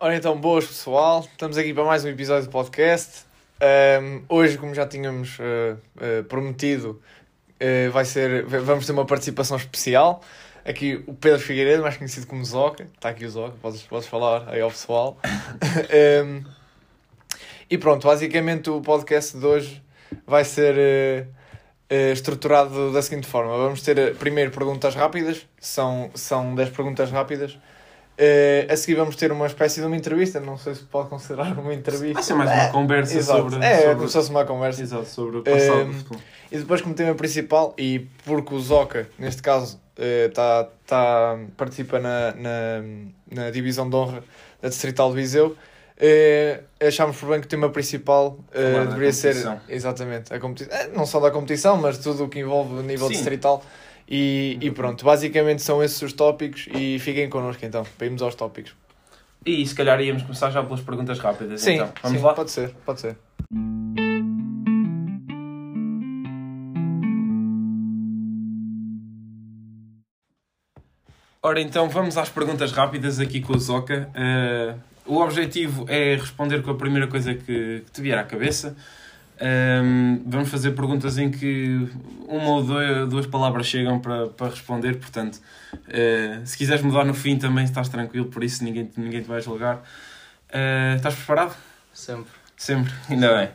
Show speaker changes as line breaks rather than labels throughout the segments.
Ora então, boas pessoal, estamos aqui para mais um episódio do podcast. Um, hoje, como já tínhamos uh, uh, prometido, uh, vai ser, vamos ter uma participação especial. Aqui o Pedro Figueiredo, mais conhecido como Zoca, está aqui o Zoca, podes, podes falar aí ao pessoal. um, e pronto, basicamente o podcast de hoje vai ser estruturado da seguinte forma: vamos ter primeiro perguntas rápidas, são, são 10 perguntas rápidas Uh, a seguir vamos ter uma espécie de uma entrevista, não sei se pode considerar uma entrevista.
Vai ser mais uma conversa
Exato.
sobre...
É,
sobre...
como se fosse uma conversa.
Exato, sobre o passado
do E depois como tema principal, e porque o Zoca, neste caso, uh, tá, tá, participa na, na, na divisão de honra da Distrital de Viseu, uh, achámos por bem que o tema principal uh, deveria ser... Exatamente, a competição. não só da competição, mas tudo o que envolve o nível Sim. distrital e, e pronto, basicamente são esses os tópicos e fiquem connosco então, para irmos aos tópicos.
E se calhar íamos começar já pelas perguntas rápidas.
Sim,
então. Vamos
sim,
lá?
Pode ser, pode ser.
Ora então, vamos às perguntas rápidas aqui com o Zoca. Uh, o objetivo é responder com a primeira coisa que, que te vier à cabeça. Um, vamos fazer perguntas em que uma ou duas, duas palavras chegam para, para responder, portanto, uh, se quiseres mudar no fim também estás tranquilo, por isso ninguém, ninguém te vai julgar. Uh, estás preparado?
Sempre.
Sempre, ainda bem.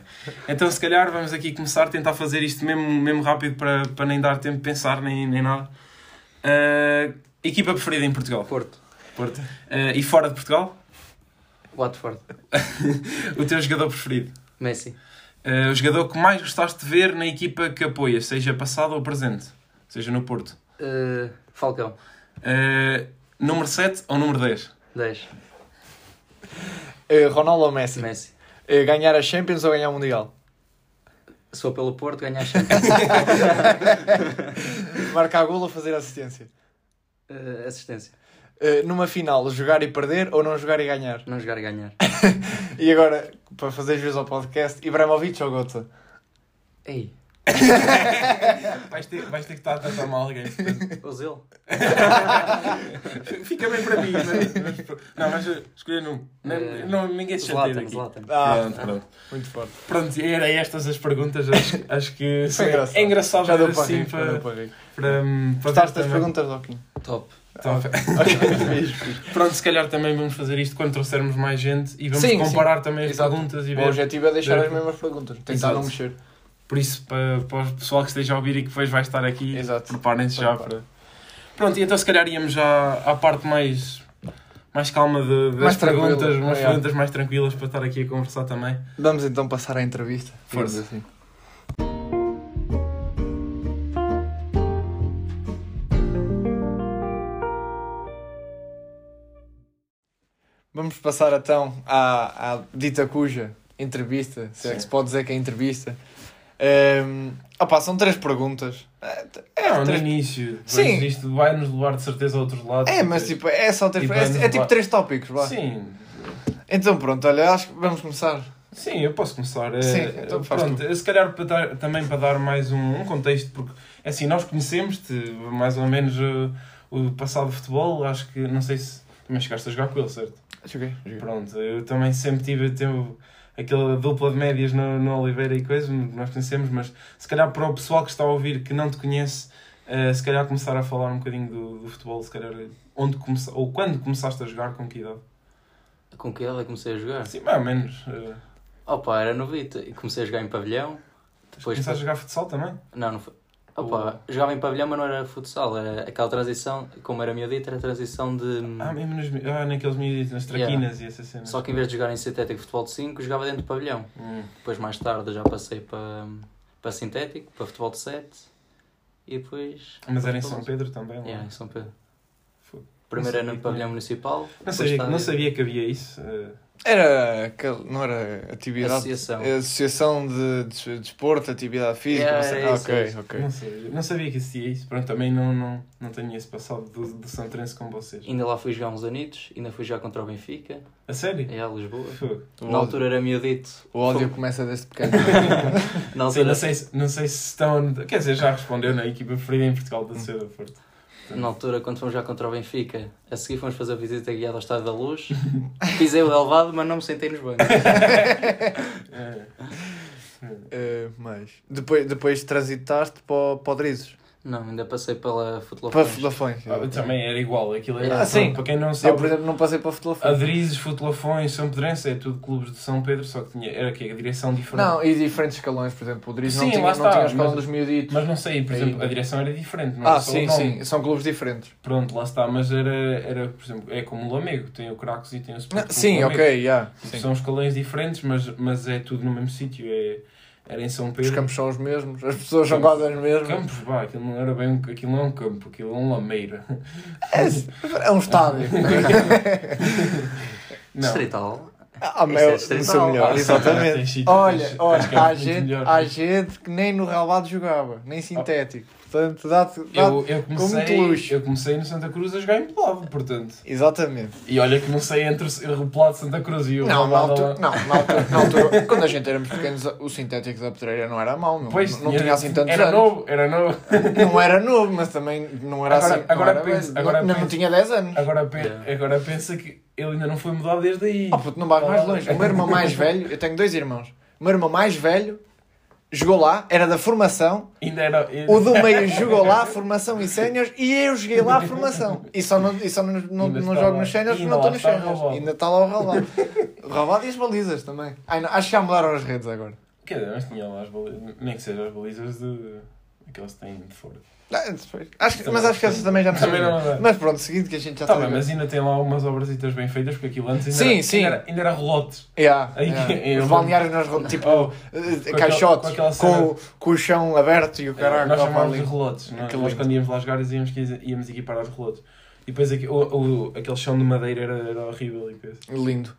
Então, se calhar, vamos aqui começar a tentar fazer isto mesmo, mesmo rápido para, para nem dar tempo de pensar nem, nem nada. Uh, equipa preferida em Portugal?
Porto.
Porto. e fora de Portugal?
Watford.
o teu jogador preferido?
Messi.
Uh, o jogador que mais gostaste de ver na equipa que apoias, seja passado ou presente, seja no Porto?
Uh, Falcão.
Uh, número 7 ou número 10?
10.
Ronaldo ou Messi?
Messi.
ganhar a Champions ou ganhar o Mundial?
Sou pelo Porto, ganhar a Champions.
Marcar golo ou fazer assistência?
assistência.
Uh, numa final, jogar e perder ou não jogar e ganhar?
Não jogar e ganhar.
e agora, para fazer juízo ao podcast, Ibrahimovic ou Gota?
Ei.
vais, ter, vais ter que estar a tratar mal alguém.
Ozil.
Fica bem para mim, mas, não, mas escolher num. Não, uh, não, ninguém se chateia.
Zlatan.
Ah, pronto, pronto. Muito forte.
Pronto, era estas as perguntas. Acho, acho que é engraçado
já
ver
assim
para.
para,
para, para,
Gostaste das perguntas, Doquinho?
Top.
Então, Pronto, se calhar também vamos fazer isto quando trouxermos mais gente e vamos sim, comparar sim. também as Exato. perguntas e ver.
O objetivo é deixar ver... as mesmas perguntas, tentar Exato. não mexer.
Por isso, para, para o pessoal que esteja a ouvir e que depois vai estar aqui, preparem-se já para. Pronto, e então se calhar íamos já à parte mais, mais calma de, das mais perguntas, umas é. perguntas mais tranquilas para estar aqui a conversar também.
Vamos então passar à entrevista.
Força. Assim.
Vamos passar então à, à dita cuja entrevista, se Sim. é que se pode dizer que é entrevista. Um, opa, são três perguntas.
É, é não, três... no início. Sim. Isto vai nos levar de certeza a outros lados.
É, mas tipo, é só três. Tipo, é, é, é, tipo três tópicos, vá.
Sim.
Então pronto, olha, acho que vamos começar.
Sim, eu posso começar.
Sim, é, então faz pronto,
tu. se calhar para dar, também para dar mais um, um contexto, porque assim, nós conhecemos-te mais ou menos uh, o passado de futebol, acho que não sei se também chegaste a jogar com ele, certo?
Joguei, joguei.
Pronto, eu também sempre tive, tive aquela dupla de médias no, no Oliveira e coisa, nós conhecemos, mas se calhar para o pessoal que está a ouvir que não te conhece, uh, se calhar começar a falar um bocadinho do, do futebol, se calhar onde comece, ou quando começaste a jogar, com que idade?
Com que idade comecei a jogar?
Sim, mais ou menos. Uh...
Opa, era novito, comecei a jogar em pavilhão.
Depois Começaste a jogar futsal também?
Não, não foi. Opa, o... jogava em pavilhão, mas não era futsal, era aquela transição, como era miudito, era a transição de.
Ah, mesmo nos, ah, naqueles miuditos, nas traquinas yeah. e essa cena.
Só que em vez de jogar em sintético futebol de 5, jogava dentro do pavilhão. Hum. Depois, mais tarde, já passei para, para sintético, para futebol de 7 e depois.
Mas era em São Pedro também? Lá?
Yeah, em São Pedro. Primeiro era no pavilhão municipal.
Não sabia, não sabia que havia isso. Uh...
Era aquele, não era atividade.
Associação.
Associação de, de desporto, atividade física.
Yeah,
não,
ah,
ok, ok.
Não sabia, não sabia que existia isso. Pronto, também não, não, não tenho esse passado do, do Santrense com vocês.
Ainda lá fui jogar uns anitos, ainda fui jogar contra o Benfica.
A sério?
É, a Lisboa. Na altura era miudito.
O ódio começa desde pequeno.
não, Sim, não, sei, não sei se estão. Quer dizer, já respondeu na equipa preferida em Portugal da Sociedade Forte.
Na altura, quando fomos já contra o Benfica, a seguir fomos fazer a visita guiada ao Estádio da Luz. Pisei o relevado, mas não me sentei nos bancos.
Uh, mas depois, depois transitaste para o Drizes.
Não, ainda passei pela
Para
Futelofões.
Futelafões.
Ah, Também era igual, aquilo era.
Ah, sim.
Para quem não
Eu,
sabe,
por exemplo, não passei para Futelafões.
Adrizes, Futelafões, São Pedrense, é tudo clubes de São Pedro, só que tinha, era que a direção diferente.
Não, e diferentes escalões, por exemplo. O não
Sim,
tinha,
lá
não
está,
tinha o escalão
mas-
dos miuditos.
Mas não sei, por exemplo, a direção era diferente, não
Ah,
era só
sim, sim. São clubes diferentes.
Pronto, lá está, mas era, era por exemplo, é como o Lamego, tem o Cracos e tem o Sport
Não,
Clube
sim, ok, já.
Tipo,
sim.
São escalões diferentes, mas, mas é tudo no mesmo sítio. É, era em São
Os
Pedro.
campos são os mesmos, as pessoas são quase as mesmas.
Campos, vá, aquilo não era bem um, aquilo não é um campo, aquilo é um lameira.
É um estádio.
Não.
Distrital.
Ah,
Isso
meu,
é distrital.
melhor,
Ah,
exatamente. Olha, olha,
campos
há gente, há gente que nem no relvado jogava, nem sintético. Portanto, dá-te. dá
Eu, eu,
com muito
comecei,
luxo.
eu comecei no Santa Cruz a jogar em pelado, portanto.
Exatamente.
E olha que não sei entre o pelado de Santa Cruz e o
Não, na altura, não, na altura, na altura, quando a gente éramos pequenos, o sintético da Pedreira não era mau, não,
Pois,
não tinha assim tantos
era
anos.
novo, era novo.
Não era novo, mas também não era
Agora-
assim.
agora
não, era velho.
agora
não, não
pensa-
tinha 10 anos.
Agora, pe-
Yeah.
agora pensa que ele ainda não foi mudado desde aí.
Oh, puto, não vais mais longe. O meu irmão mais velho, eu tenho dois irmãos. O meu irmão mais velho jogou lá, era da formação.
Ainda era.
O do meio jogou lá, formação e séniores, e eu joguei lá a formação. E só não, e só não, não, não jogo
lá.
nos séniores porque não estou nos séniores. Ainda está lá o relvado. O e as balizas também. Ai, não, acho que já mudaram as redes agora.
Quer dizer, mas tinha lá as balizas. Nem que seja as balizas de. Aquelas que têm de fora.
Ah, depois. Acho que- mas acho que essas também já não
Também não, não.
Mas pronto, seguinte que a gente já
Tá
está
bem, mas ainda tem lá umas obrasitas bem feitas, porque aquilo antes ainda,
Sim,
era,
sim.
ainda, era, ainda era relotes.
Yeah,
Aí
yeah. Os balneários nas tipo
Oh,
eh,
aquela-
caixotes
com aquela
com,
cena-
com o chão aberto e o caralho.
nós chamávamos de relotes. Nós, quando íamos lá jogar íamos, íamos equipar aos relotes. E depois aqui, o, o, aquele chão de madeira era, era horrível. E.
Lindo.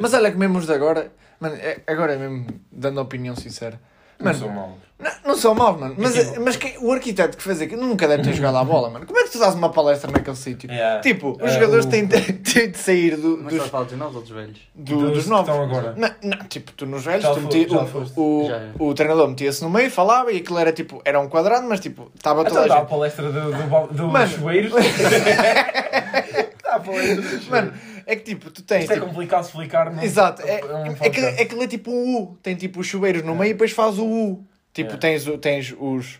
Mas olha que mesmo os de agora, mano, é- agora é mesmo dando a opinião sincera.
Não
Mano,
sou mau.
Não, não são maus, mano. Mas,
Aquilo-
mas quem- o arquiteto que fez aquilo nunca deve ter jogado à bola, mano. Como é que tu dás uma palestra naquele sítio?
Yeah.
Tipo, os
É,
jogadores
o-
têm, de- têm de sair do-
Mas
dos,
estás a falar dos novos ou dos velhos?
do-
Dos
dos novos.
estão agora.
Não, não, tipo, tu nos velhos,
Já
tu meti- o, o,
Já é.
o treinador metia-se no meio, falava e aquilo era tipo, era um quadrado, mas tipo, estava toda
Então
a
a
gente.
palestra do, do, do
Mano.
chuveiro. a palestra do chuveiro.
Mano, é que tipo, tu tens.
Isto é
tipo,
complicado de explicar, não
Exato, é,
um
é, que, é que ele é tipo um U. Tem tipo os chuveiros no meio e depois faz o U. Tipo,
É.
tens, tens os.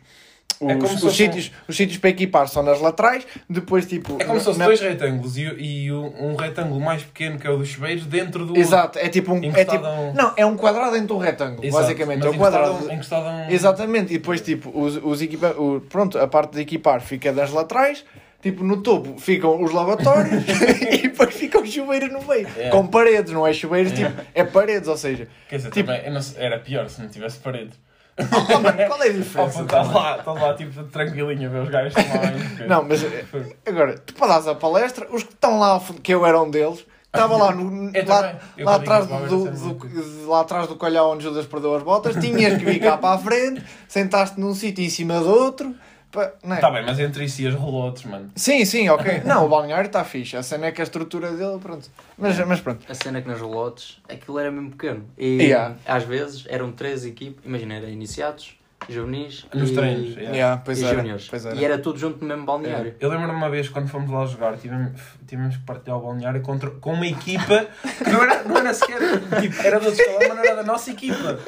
É
Os,
se
os,
fosse
sítios, os sítios para equipar são nas laterais, depois tipo.
É como se fosse
na-
dois retângulos e, e um, um retângulo mais pequeno que é o dos chuveiros dentro do
Exato, é tipo um. É tipo,
um-
não, é um quadrado dentro de um retângulo,
Exato,
basicamente. É um quadrado.
encostado a um- encostado a um-
Exatamente, e depois tipo, os, os equipa... o, pronto, a parte de equipar fica das laterais, tipo, no topo ficam os lavatórios e depois ficam os chuveiros no meio.
É.
Com paredes, não é chuveiros, tipo, é paredes, ou seja.
Quer dizer,
Tipo-
também, sei- era pior se não tivesse paredes.
Oh, mano, qual é a diferença?
Estás lá, estás lá tipo tranquilinho a ver os gajos.
Não, mas agora, tu para dares a palestra, os que estão lá, que eu era um deles, estava lá, no,
Eu
lá, lá, atrás do, do- do- lá atrás do colhão onde Judas perdeu as botas, tinhas que vir cá para a frente, sentaste num sítio em cima do outro. Não é?
Está bem, mas entre si as relotes, mano.
Sim, sim, ok. Não, o balneário está fixe. A cena é que a estrutura dele, pronto. Mas, mas pronto.
A cena é que nos relotes, aquilo era mesmo pequeno. E
Yeah.
às vezes eram três equipes, imagina, era iniciados, juvenis
Nos
e,
treinos. yeah.
Yeah, pois
e
era,
júniores.
pois era.
E era tudo junto no mesmo balneário.
Eu lembro-me uma vez quando fomos lá jogar, tivemos, tivemos que partilhar o balneário contra, com uma equipa que não era, não era sequer. Tipo, era do outro escalão, mas não era da nossa equipa.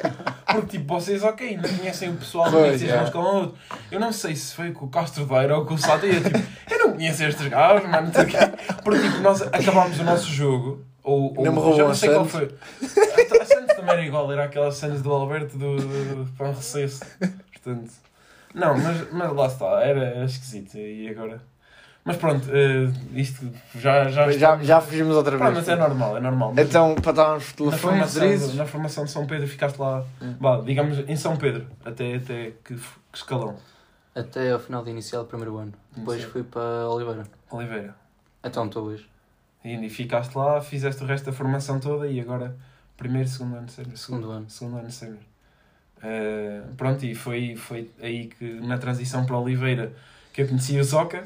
Porque, tipo, vocês, ok, ainda conhecem o pessoal,
Pois,
conhecem
yeah.
uns com o outro. Eu não sei se foi com o Castro Veira ou com o Sato. E eu, tipo, eu não conheço estes gajos, mano. não sei o quê. Porque, tipo, nós acabámos o nosso jogo. Ou, ou
Não me
já não
a
sei qual
Santos.
foi. A Santos também era igual, era aquelas Santos do Alberto do, do, do Pão Recesso. Portanto. Não, mas, mas lá está, era, esquisito. E agora. Mas pronto, eh, isto já. Já,
Já, já fugimos outra
Pá,
vez.
mas é normal, é normal. Mas
Então, para darmos
na,
telefones,
formação,
drizes.
na formação de São Pedro ficaste lá,
Hum.
vá, digamos, em São Pedro, até, até que, que escalão?
Até ao final de inicial do primeiro ano. Depois
Inicial.
fui para Oliveira.
Oliveira.
Então estou hoje.
E, e ficaste lá, fizeste o resto da formação toda e agora primeiro, segundo ano, sénior.
Segundo ano.
Segundo ano, sénior. Eh, pronto, e foi, foi aí que na transição para Oliveira que eu conheci o Zoca.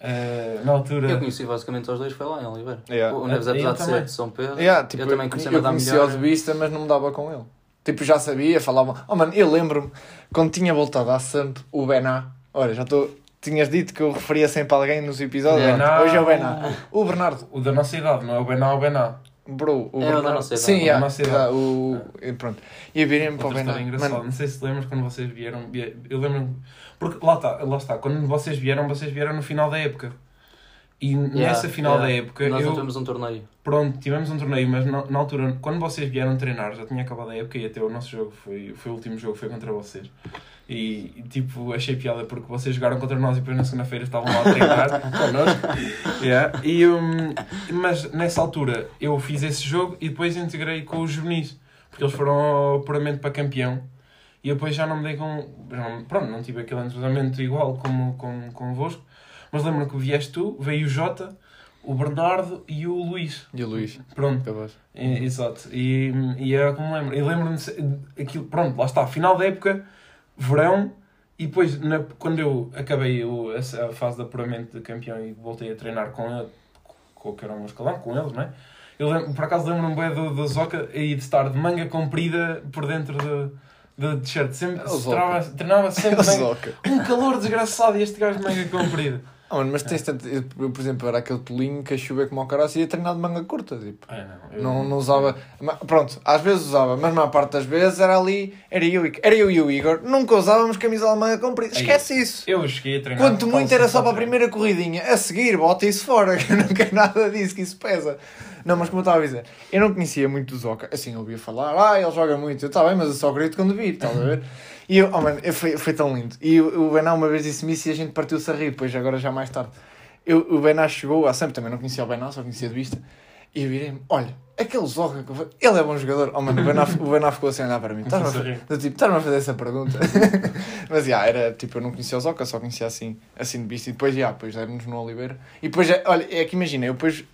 Eh, na altura.
Eu conheci basicamente os dois, foi lá em Oliveira.
Yeah.
O Neves,
Eu
apesar de ser de São Pedro,
Yeah, tipo,
eu também conheci a
eu
Madame
conhecia
melhor.
de vista, mas não me dava com ele. Tipo, já sabia, falava. Oh, mano, eu lembro-me quando tinha voltado à Samp, o Bená. Olha, já estou. Tinhas dito que eu referia sempre a alguém nos episódios.
Bená.
Hoje é o Bená. O Bernardo.
O da nossa idade, não é o Bená, é o Bená.
Bro, o
É o da
Bernardo.
nossa idade.
Sim,
O da
yeah,
nossa
yeah,
idade.
o... e Pronto. E eu virei-me para o Bená. Mano,
Não sei se te lembras quando vocês vieram. vie- Eu lembro Porque lá está, lá está. Quando vocês vieram, vocês vieram no final da época. E
Yeah,
nessa final
yeah.
da época,
Nós
eu,
não temos um torneio.
pronto, tivemos um torneio, mas na, na altura, quando vocês vieram treinar, já tinha acabado a época e até o nosso jogo foi, foi o último jogo, foi contra vocês. E, e, tipo, achei piada porque vocês jogaram contra nós e depois na segunda-feira estavam lá a treinar connosco. Yeah. E, um, mas nessa altura eu fiz esse jogo e depois integrei com os juvenis, porque eles foram puramente para campeão. E depois já não me dei com. já não- pronto, não tive aquele entrosamento igual como, como convosco. Mas lembro que vieste tu, veio o Jota, o Bernardo e o Luís.
E o Luís.
Pronto, é, exato. E, e era como lembro. E lembro-me de- aquilo, pronto, lá está, final da época, verão, e depois, na- quando eu acabei o, essa fase de apuramento de campeão e voltei a treinar com ele, com o que era o meu escalão, com eles, não é? Eu lembro, por acaso lembro-me bem do, do Zoca e de estar de manga comprida por dentro do, do t-shirt. Sempre,
É
treinava, treinava sempre
O
manga, um calor desgraçado e este gajo de manga comprida.
Ah, mas tens tanto. Eu, por exemplo, era aquele tolinho que a chover como ao caralho e ia treinar de manga curta. Tipo.
Ah, não, eu-
Não, não usava. ma- Pronto, às vezes usava, mas na maior parte das vezes era ali. Era eu, e- era eu e o Igor. Nunca usávamos camisola de manga comprida.
Aí.
Esquece isso.
Eu cheguei a treinar.
Quanto muito era só para a primeira corridinha. A seguir, bota isso fora, que eu não quero nada disso, que isso pesa. Não, mas como eu estava a dizer, eu não conhecia muito o Zoca. Assim, eu ouvia falar, ah, ele joga muito. Eu, está bem, mas eu só grito quando vir, estás a ver? E eu, oh mano, foi, foi tão lindo. E o, o Bená uma vez disse-me isso e a gente partiu-se a rir, depois agora já mais tarde. Eu, o Bená chegou, há sempre também não conhecia o Bená, só conhecia de vista. E eu virei-me, olha, aquele Zoca, que eu fa- ele é bom jogador. Oh mano, o Bená, o Bená ficou assim a olhar para mim. Estás-me a
Ficou-se a
fa- do tipo, a fazer essa pergunta? Mas, já, era, tipo, eu não conhecia o Zoca, só conhecia assim, assim de vista. E depois, já, depois demos no Oliveira. E depois, já, olha, é que imagina, eu depois...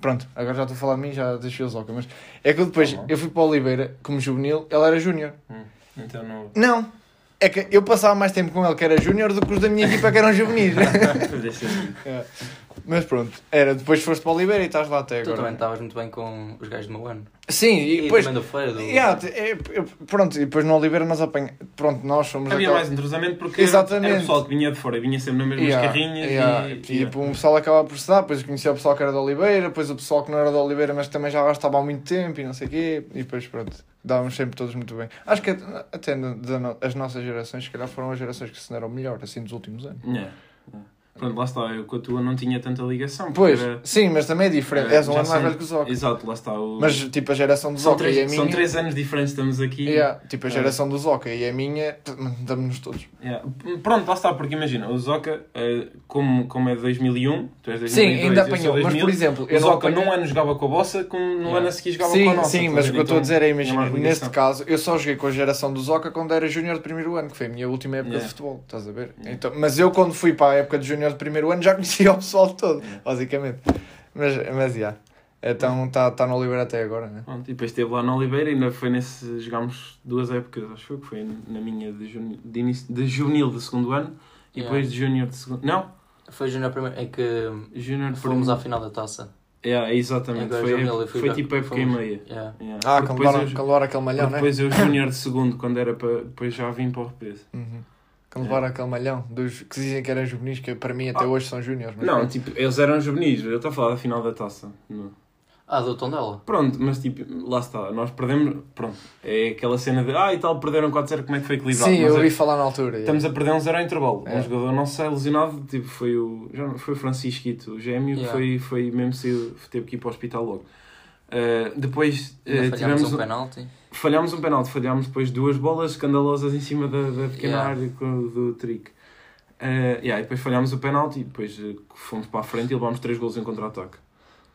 Pronto, agora já estou a falar de mim, já deixei o Zoca. Mas é que eu depois,
Tá
eu fui para o Oliveira como juvenil, ele era júnior.
Hum, Então não.
Não, é que eu passava mais tempo com ele que era júnior do que os da minha equipa que eram juvenis. É. Mas pronto, era, depois foste para o Oliveira e estás lá até
Tu também
agora.
estavas muito bem com os gajos do meu ano.
Sim, e
E,
depois...
do Feira. Do...
Yeah, é, é, pronto, e depois no Oliveira nós apanhamos... Pronto, nós somos
Havia
aquela-
mais entrosamento porque
Exatamente.
era pessoal que vinha de fora e vinha sempre nas mesmas
Yeah,
carrinhas
yeah,
e,
e, tipo, um pessoal acaba por se dar, depois eu conhecia o pessoal que era de Oliveira, depois o pessoal que não era de Oliveira, mas também já lá estava há muito tempo e não sei o quê, e depois pronto, dávamos sempre todos muito bem. Acho que até as nossas gerações, se calhar foram as gerações que se deram melhor, assim, dos últimos anos.
Yeah, yeah. Pronto, lá está, eu com a tua não tinha tanta ligação.
Pois,
era-
sim, mas também é diferente,
É,
és um ano mais velho que o Zoca.
Exato, lá está. O...
Mas tipo a geração do Zoca e a minha...
são três anos diferentes, estamos aqui.
Yeah, tipo a
É.
geração do Zoca e a minha, damos-nos todos.
Yeah. Pronto, lá está, porque imagina, o Zoca, eh, como, como é de 2001, tu és de 2002,
Sim, ainda apanhou, mas
2000,
por exemplo,
o Zoca
apanhei...
num ano jogava com a vossa, como no
Yeah.
ano a seguir jogava
Sim,
com a nossa.
sim, mas o que eu estou a
Então,
dizer é, imagina, neste caso, eu só joguei com a geração do Zoca quando era júnior de primeiro ano, que foi a minha última época de futebol, estás a ver? Então, mas eu quando fui para a época de júnior de primeiro ano já conhecia o pessoal todo,
Yeah.
basicamente. Mas, mas, já. Então está tá no Oliveira até agora, né?
Pronto, e depois esteve lá no Oliveira e ainda foi nesse. Jogámos duas épocas, acho que foi na minha de, juni, de, início, de juvenil de segundo ano e
Yeah.
depois de júnior de segundo. Não,
Foi júnior primeiro, em que
júnior de
fomos
primeiro.
à final da taça.
É, exatamente,
Agora
foi, foi tipo época e meia.
Yeah.
Yeah.
Ah,
eu-
quando levaram aquele malhão, né?
Depois eu júnior de segundo, quando era para. Depois já vim para o repeso.
Uhum. Quando levaram aquele malhão, dos, que dizem que eram juvenis, que para mim até
Ah.
hoje são júniores. mas
Não,
pronto.
tipo, eles eram juvenis, eu estou a falar da final da taça. Não.
Ah, do Tondela.
Pronto, mas tipo, lá está, nós perdemos. Pronto, é aquela cena de. Ah, e tal, perderam 4-0, como é que foi equilibrado?
Sim,
Mas
eu
é-
ouvi falar na altura.
Estamos a perder um 0 ao intervalo.
É.
Um jogador nosso sai lesionado, tipo, foi o. Já não- foi o Francisquito, o gêmeo, que
Yeah.
foi, foi mesmo saiu, teve que ir para o hospital logo. Uh, depois uh, tivemos
um- penalti.
Falhámos um penalti, falhámos depois duas bolas escandalosas em cima da, da pequena
Yeah.
área do Trick. Uh, yeah, e depois falhámos o penalti e depois uh, fomos para a frente e levámos três golos em contra-ataque.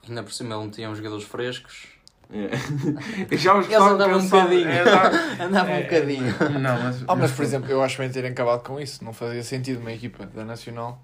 Ainda por cima ele metia uns jogadores frescos.
Yeah. Eu já os
Eles andavam um bocadinho.
é, dá-
Andava
É.
um bocadinho.
Não, mas,
Ah, mas por exemplo, eu acho bem terem acabado com isso. Não fazia sentido uma equipa da Nacional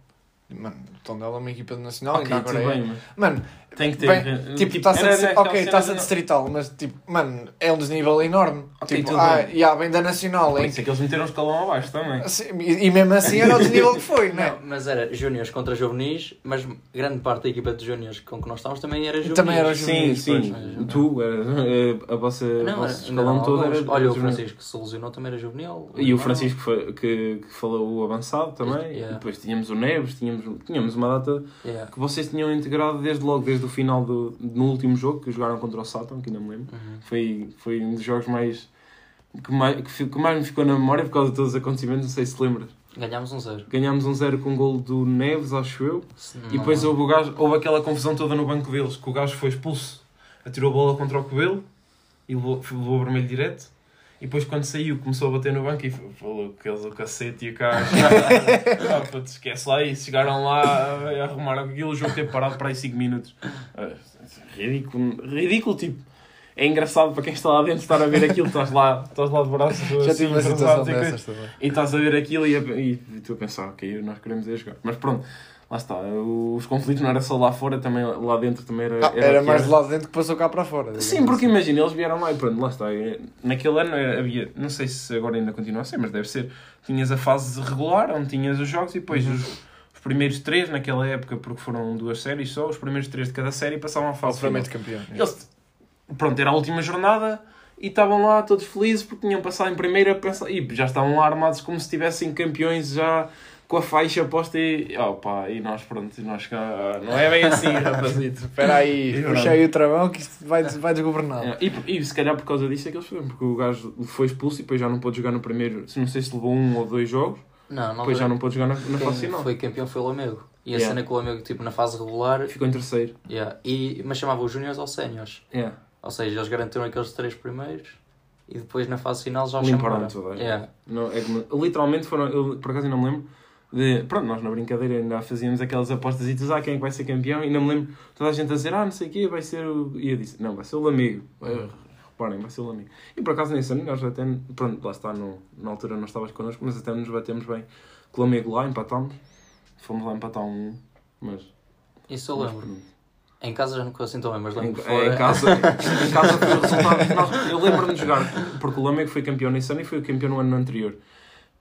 Mano, o Tondela é uma equipa de nacional,
Ok,
ainda
tudo
agora é.
bem, mas
Mano,
tem que ter.
bem, tipo, está-se a,
era
dizer-
naquela
ok,
cena
está-se a
de-
distrital, mas tipo, mano, é um desnível enorme.
Ok,
tipo, ah,
bem.
e há bem da nacional,
Por
hein?
isso é que eles meteram um escalão abaixo também.
Assim, E, e mesmo assim era o desnível que foi, não é?
Não, mas era júniores contra juvenis, mas grande parte da equipa de júniores com que nós estávamos também era juvenis.
Também era
Sim,
juvenis,
sim.
pois.
Tu, era, eh, a vossa,
Não,
o
era,
vosso escalão
não,
todo era.
Olha, o. Francisco que se lesionou também era juvenil.
E o. Francisco foi- que, que falou o avançado também.
Yeah.
E depois tínhamos o Neves, tínhamos, tínhamos uma data
Yeah.
que vocês tinham integrado desde logo, desde o final do no último jogo que jogaram contra o Satan, que ainda me lembro.
Uhum.
Foi, foi um dos jogos mais que, mais que que mais me ficou na memória por causa de todos os acontecimentos, não sei se lembras.
Ganhámos um zero.
Ganhámos um zero com um gol do Neves, acho eu. E depois houve, o gajo, houve aquela confusão toda no banco deles, que o gajo foi expulso, atirou a bola contra o Cobelo e levou, levou o vermelho direto. E depois quando saiu começou a bater no banco e falou que eles o cacete e a caixa. ah, esquece lá e chegaram lá e arrumaram aquilo, o jogo teve parado para aí 5 minutos. Ah, ridículo, ridículo tipo. É engraçado para quem está lá dentro estar a ver aquilo, estás lá, estás lá de braços
Já
assim,
tive uma situação
e
dessas também.
E estás a ver aquilo e, a- e, e tu a pensar, ok, nós queremos é jogar. Mas pronto, lá está. Os conflitos não era só lá fora, também lá dentro também era.
Ah, era
que
mais de lá de dentro que passou cá para fora.
Sim, porque
assim.
imagina, eles vieram lá e pronto, lá está. É, Naquele ano era- havia, não sei se agora ainda continua a ser, mas deve ser. Tinhas a fase regular, onde tinhas os jogos e depois
Uhum.
os, os primeiros três, naquela época, porque foram duas séries só, os primeiros três de cada série passavam à fase
de campeão.
Eles, pronto, era a última jornada e estavam lá todos felizes porque tinham passado em primeira pensar, e já estavam lá armados como se estivessem campeões já com a faixa posta e, opa, e nós pronto, e nós cá, não é bem assim, rapazito.
Espera aí,
E
puxa aí o travão que isto vai, vai desgovernar.
É, E, e se calhar por causa disso é que eles foram, porque o gajo foi expulso e depois já não pôde jogar no primeiro, não sei se levou um ou dois jogos,
Não, não
depois já não pôde jogar na, na
Quem
fase final.
foi campeão foi o Lamego. E a
Yeah.
cena que o Lamego, tipo, na fase regular,
Ficou em terceiro.
yeah, e, mas chamava os júniores ou séniores.
Yeah.
Ou seja, eles garantiram aqueles três primeiros e depois na fase final já os
Limparam
chamaram.
tudo. é.
Yeah.
Não, é literalmente foram, eu por acaso ainda me lembro de, pronto, nós na brincadeira ainda fazíamos aquelas apostas e tu ah, quem é que vai ser campeão? E ainda me lembro toda a gente a dizer, ah, não sei o quê, vai ser o. E eu disse, não, vai ser o Lamigo. Eh, Reparem, vai ser o Lamigo. E por acaso nesse ano nós até, pronto, lá está, no, na altura não estavas connosco, mas até nos batemos bem com o Lamigo lá, empatámos. Fomos lá empatar um, mas.
Isso eu lembro. Em casa já não consigo então bem, mas
Em,
lembro que
é, em casa, em casa foi o resultado. nós- eu lembro-me de jogar, porque o Lamego foi campeão nesse ano e foi campeão no ano anterior.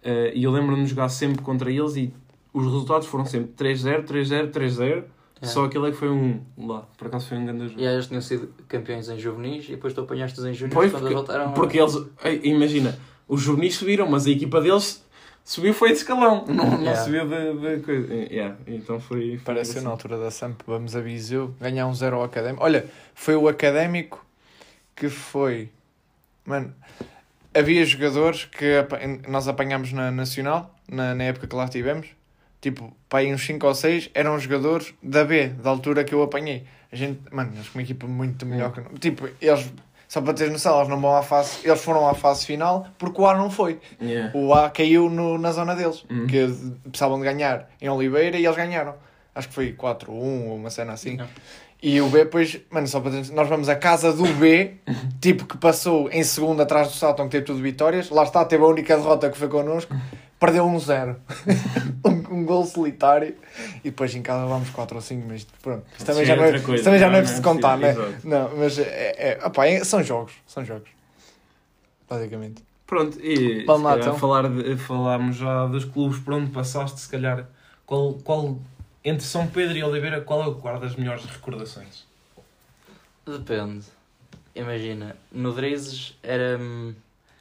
Eh, e eu lembro-me de jogar sempre contra eles e os resultados foram sempre 3-0, 3-0, 3-0. Só aquele é que foi um lá. Por acaso foi um grande jogo.
E aí eles tinham sido campeões em juvenis e depois tu apanhaste-os em
Pois,
quando
porque,
voltaram. a-
porque eles, imagina, os juvenis subiram, mas a equipa deles subiu foi de escalão, não, não
Yeah.
subiu de, de coisa. Yeah, Então foi. foi
Parece
assim.
na altura da SAMP, vamos a Viseu, ganhar um zero ao Académico. Olha, foi o Académico que foi... Mano, havia jogadores que nós apanhámos na Nacional, na, na época que lá estivemos. Tipo, para aí uns 5 ou 6 eram jogadores da B, da altura que eu apanhei. A gente, mano, eles com uma equipa muito melhor que... Tipo, eles... Só para teres noção, eles não vão à fase... Eles foram à fase final porque o A não foi.
Yeah.
O A caiu no, na zona deles,
Uhum.
que precisavam de ganhar em Oliveira e eles ganharam. Acho que foi 4-1 ou uma cena assim.
Não.
E o B, depois, mano, só para dizer, nós vamos à casa do B, tipo que passou em segundo atrás do Salton, que teve tudo vitórias. Lá está, teve a única derrota que foi connosco, perdeu 1-0. um, um gol solitário. E depois em casa vamos 4 ou 5, mas pronto. Isso também já não é,
coisa.
também já não é
Não,
preciso contar, né? Não, mas é, é, opá, é- são jogos, são jogos. Basicamente.
Pronto, e calhar
então.
falar de, falámos já dos clubes por onde passaste, se calhar, qual, qual entre São Pedro e Oliveira, qual é o que guarda as melhores recordações?
Depende. Imagina, no Drizes era. hum,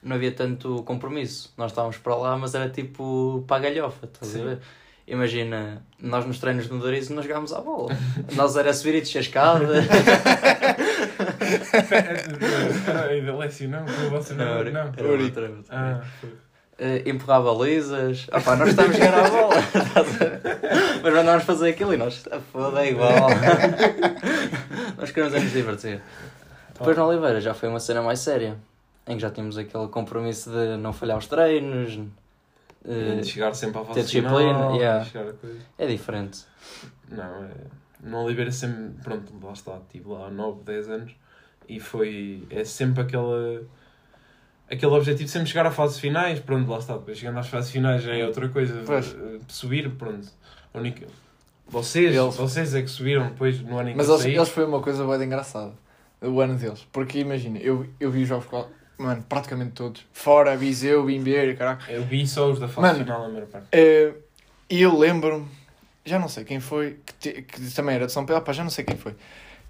Não havia tanto compromisso. Nós estávamos para lá, mas era tipo para a galhofa, estás
Sim.
a ver? Imagina, nós nos treinos no Drizes não jogávamos à bola. nós era subir e descer a escada.
Ainda você não,
era,
não.
era
Uri.
outra, outra.
Ah,
Eh, empurrar balizas. Ah, pá, nós estamos a jogar à bola. Mas mandámos fazer aquilo e nós, "Ah, foda, é igual. nós queremos é nos divertir. Depois na Oliveira já foi uma cena mais séria, em que já tínhamos aquele compromisso de não falhar os treinos. eh,
de chegar sempre à fase
ter disciplina, yeah. é diferente.
Não, é, no Oliveira sempre, pronto, lá está, estive lá há 9, 10 anos e foi, é sempre aquela, aquele objetivo de sempre chegar à fase finais, pronto, lá está, depois chegando às fases finais já é outra coisa,
Pois.
subir, pronto, a única, Vocês,
Eles-
vocês é que subiram depois no ano em que
Mas eles, eles foi uma coisa bem engraçada. O ano deles. Porque imagina, eu, eu vi os jogos, mano, praticamente todos. Fora Viseu, Bimbeiro, caraca.
Eu vi só os da fase
Mano.
final, a maior parte.
Eh, E eu lembro-me, já não sei quem foi, que, te- que também era de São Pedro, pá, já não sei quem foi.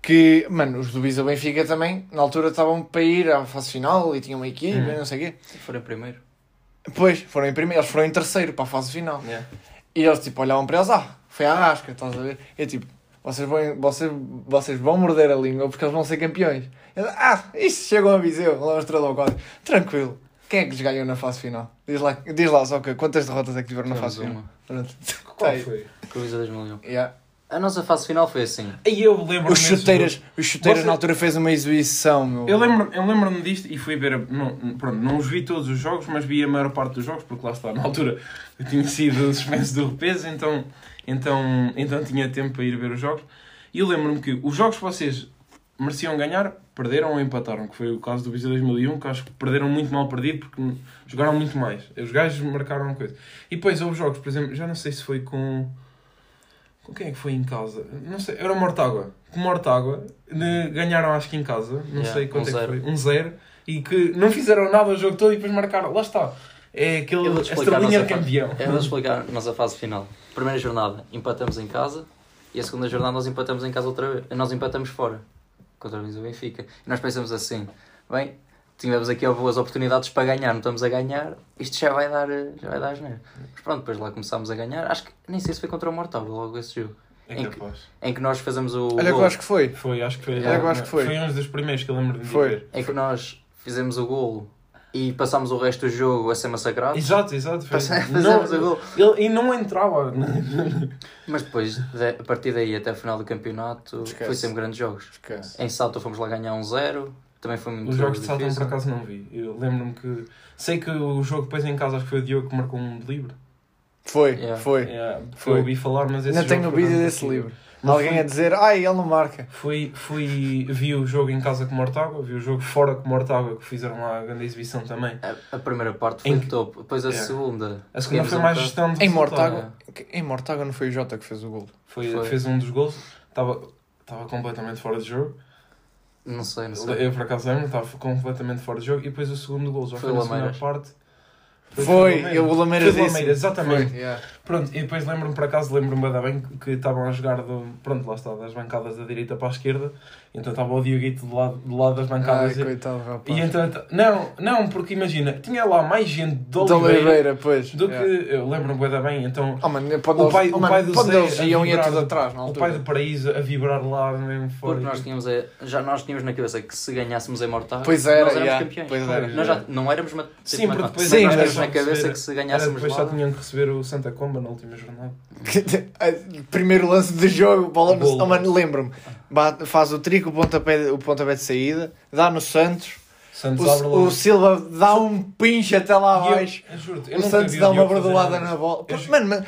Que, mano, os do Viseu Benfica também, na altura estavam para ir à fase final e tinham uma equipe,
Hum.
não sei o quê.
Foram primeiro.
Depois, foram em primeiro, eles foram em terceiro para a fase final.
Yeah.
E eles, tipo, olhavam para eles, ah, foi a Arrasca, estás a ver? E eu, tipo, vocês vão, vocês, vocês vão morder a língua porque eles vão ser campeões. Eu, ah, isto chegou a Viseu, lá o Estrela ao quadro. Tranquilo. Quem é que lhes ganhou na fase final? Diz lá, diz lá só que quantas derrotas é que tiveram na fase final?
uma.
Pronto.
Qual
Tá
foi?
Com o Visa 2001.
Yeah.
A nossa fase final foi assim.
Aí eu lembro
Os chuteiras, os chuteiras
Você-
na altura fez uma exibição, meu.
Eu lembro- eu lembro-me disto e fui ver. Não, pronto, não os vi todos os jogos, mas vi a maior parte dos jogos, porque lá está, na altura eu tinha sido suspenso do repeso, então, então, então tinha tempo para ir ver os jogos. E eu lembro-me que os jogos que vocês mereciam ganhar, perderam ou empataram, que foi o caso do Viseu 2001, que acho que perderam muito mal perdido porque jogaram muito mais. Os gajos marcaram uma coisa. E depois houve jogos, por exemplo, já não sei se foi com. Com quem é que foi em casa? Não sei, era o Mortágua. Com Mortágua ganharam acho que em casa, não
Yeah,
sei quanto
um
é que
zero.
foi, um zero, e que não fizeram nada o jogo todo e depois marcaram. Lá está. É aquele, estrelinha campeão.
Eu vou explicar a nossa fase final. Primeira jornada, empatamos em casa. E a segunda jornada nós empatamos em casa outra vez. Nós empatamos fora. Contra o Benfica. E nós pensamos assim, bem, tivemos aqui boas oportunidades para ganhar, não estamos a ganhar, isto já vai dar, já vai dar asneira. Mas pronto, depois lá começámos a ganhar. Acho que nem sei se foi contra o Mortal logo esse jogo.
É
em
capaz.
Em que nós fazemos o.
Olha que
gol.
eu acho que foi.
Foi, acho que foi.
É, eu acho que foi.
Foi um dos primeiros que eu lembro de
Foi.
ver.
Em que nós fizemos o golo e passámos o resto do jogo a ser massacrados.
Exato, exato.
Fazemos o gol.
ele, e não entrava.
Mas depois, de- a partir daí até o final do campeonato,
Esquece.
foi sempre grandes jogos.
Esquece.
Em Salto fomos lá ganhar um zero, também foi muito
Os jogos de Sátão
difícil.
por acaso não vi. Eu lembro-me que. Sei que o jogo depois em casa acho que foi o Diogo que marcou um livro.
Foi,
Yeah.
foi.
É,
Foi.
Eu ouvi falar, mas esse
Ainda
jogo
tenho vídeo desse
vi.
livro.
Mas
Alguém
fui-
a dizer, ai, ele não marca.
Fui, fui, vi o jogo em casa com Mortágua, vi o jogo fora com Mortágua, que fizeram lá a grande exibição também.
A, a primeira parte foi
Em
topo, depois a
Yeah.
segunda.
A segunda foi mais gestão de
Em. Mortágua, em Mortágua não foi o Jota que fez o gol.
Foi,
Foi.
Fez um dos gols, estava, estava completamente fora de jogo.
Não sei, não sei.
Eu por acaso lembro, estava completamente fora de jogo. E depois o segundo gol já
Foi
foi, na
o
segunda parte.
Foi, eu o Lameiras
Foi o
disse.
Lameiras, exatamente.
Foi, yeah.
Pronto, e depois lembro-me por acaso, lembro-me bem bem que estavam a jogar do, pronto, lá está, das bancadas da direita para a esquerda, então estava o Dioguito do lado, do lado das
Ai,
bancadas e,
coitado, rapaz.
e então, não, não, porque imagina, tinha lá mais gente de
Da
Oliveira,
Oliveira, pois.
do
yeah.
que, eu lembro-me bem bem, então
Oh, quando
O pai-
oh,
o pai do Zé
iam ia tudo atrás, na
o pai do Paraíso a vibrar lá mesmo fora.
Porque nós tínhamos, a- já nós tínhamos na cabeça que se ganhássemos em Mortal,
Pois era,
nós éramos
yeah,
campeões.
pois era.
Nós já não éramos uma, tipo,
Sim, porque depois
Sim,
nós tínhamos na cabeça
receber-
que se ganhássemos
depois só
lá.
tinham que receber o Santa Comba na última jornada.
Primeiro lance de jogo, bola no...
Golo.
Oh, mano, lembro-me. Bate- Faz o trico, o pontapé, o pontapé de saída, dá no Santos.
Santos abre
O,
logo.
o Silva dá um pinche até lá
E eu-
abaixo.
eu juro-te, eu
O
nunca
Santos
vi
dá uma
Diogo fazer nada
na bola.
Eu ju-
Mano, mas,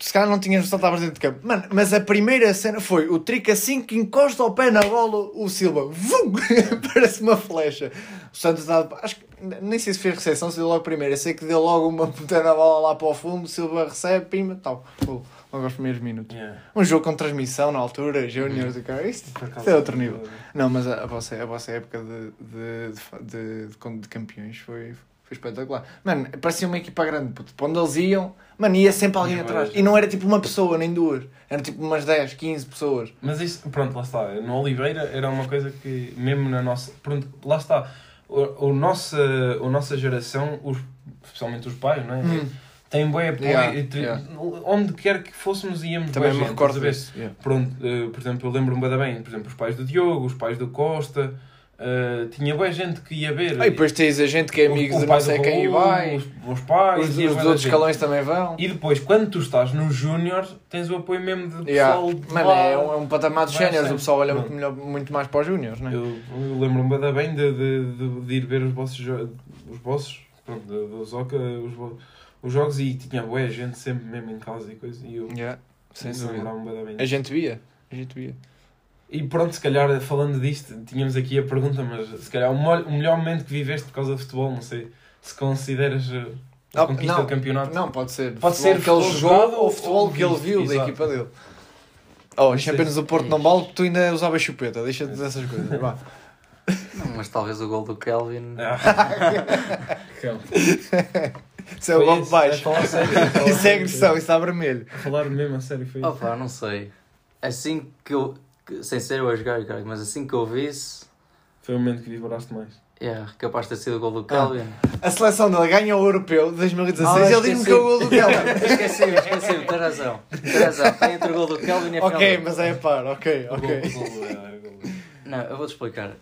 se calhar não tinhas saltar para dentro de campo. Mano, mas a primeira cena foi o trick assim que encosta o pé na bola, o Silva, vum, parece uma flecha. O Santos dá, acho que, nem sei se fez recepção, se deu logo primeiro. Eu sei que deu logo uma puta na bola lá para o fundo, Silva recebe, pima, tal. Logo aos primeiros minutos.
Yeah.
Um jogo com transmissão na altura, Júniors e cara, isto, isto é outro nível. Não, mas a, a, vossa, a vossa época de, de, de, de, de campeões foi, foi espetacular. Mano, parecia uma equipa grande, puto. Para onde eles iam, mano, ia sempre alguém atrás. E não era tipo uma pessoa, nem duas. Era tipo umas 10, 15 pessoas.
Mas isso, pronto, lá está. No Oliveira era uma coisa que, mesmo na nossa. Pronto, lá está. O, o nossa, a nossa geração, os, especialmente os pais, não é?
Hum.
Tem bué apoio.
Yeah,
te-
yeah.
Onde quer que fôssemos, íamos
Também me
gente,
recordo disso. yeah.
Pronto, eh, por exemplo, eu lembro-me bem, por exemplo, os pais do Diogo, os pais do Costa, eh, tinha boa gente que ia ver.
Ah, e depois tens a gente que é amigo de não sei
do
quem e vai.
Os, os pais,
Os,
e
os outros
gente.
escalões também vão.
E depois, quando tu estás nos Júniors, tens o apoio mesmo de
Yeah.
pessoal de
Mano, é um, é um patamar
Vai
géneros, o pessoal olha muito, melhor, muito mais para os júniores, não é?
Eu, eu lembro-me bem, de, de, de, de ir ver os vossos, os vossos pronto, do, do Zoca, os, os jogos e tinha boa gente sempre mesmo em casa e coisa. E eu
Yeah, sem dúvida. A gente via. A gente via.
E pronto, se calhar falando disto, tínhamos aqui a pergunta, mas se calhar o, mo- o melhor momento que viveste por causa de futebol, não sei se consideras. eh, A
Não,
conquista
não,
do campeonato.
Não, pode ser.
Pode ser
que ele jogou ou futebol que ele viu da equipa dele. Oh,
Não
as
sei
Champions
se-
do Porto não vale porque tu ainda usavas chupeta. Deixa de dizer essas coisas. Vá.
Não, mas talvez o gol do Kelvin.
Ah.
Isso é o golpe
esse,
baixo.
falar
Isso é agressão, isso está vermelho.
A falar mesmo a sério foi isso.
Opa, não sei. Assim que eu. Que- sem ser eu a jogar, cara, mas assim que eu visse.
Foi o momento que vibraste mais.
É, capaz de ter sido o gol do Kelvin.
A seleção dele ganha o Europeu de 2016
Ah,
e ele diz-me que é o gol do Kelvin.
esqueci, esqueci, tens razão. Tens razão. Está entre o gol do Kelvin e a
ok,
final.
mas é par, ok, ok.
é.
Não, eu vou-te explicar.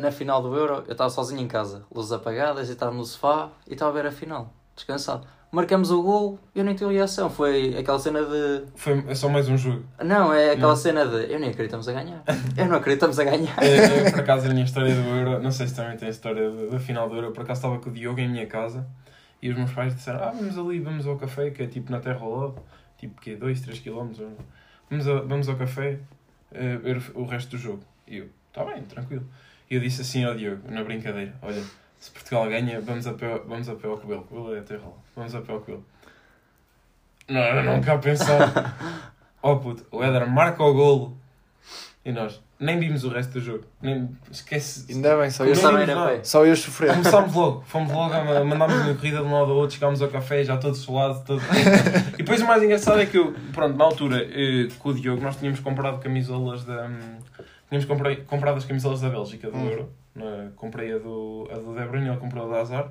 Na final do Euro, eu estava sozinho em casa, luzes apagadas, e estava no sofá e estava a ver a final, descansado. Marcamos o gol eu nem tive reação. Foi aquela cena de.
Foi é só mais um jogo.
Não, é aquela
Não.
cena de. Eu nem acreditamos a ganhar. Eu não acreditamos a ganhar.
É, é, por acaso a minha história do Euro, não sei se também tem a história da- final do Euro, por acaso estava com o Diogo em minha casa e os meus pais disseram, ah, vamos ali, vamos ao café, que é tipo na terra ao lado, tipo que é 2, 3 km, vamos, a- vamos ao café eh, ver o resto do jogo. E eu, está bem, tranquilo. E eu disse assim ao Diogo, na brincadeira, olha, se Portugal ganha, vamos a pé, vamos a pé ao Cobelo, Cobelo é a terra ao lado, vamos a pé ao Cobelo. Não, eu não cá a pensar, oh puto, o Éder marca o golo e nós nem vimos o resto do jogo. Nem, esquece.
Ainda bem, só eu,
também era
só eu sofrer.
Começámos logo, fomos logo, a- mandámos uma corrida de um lado ao outro, chegámos ao café, já todo suado, todo. E depois o mais engraçado é que eu, pronto, na altura, eh, com o Diogo, nós tínhamos comprado camisolas da. hum, Tínhamos comprado as camisolas da Bélgica, do
Hum.
Euro. Na- comprei a do, a do De Bruyne, ele comprou a da Azar.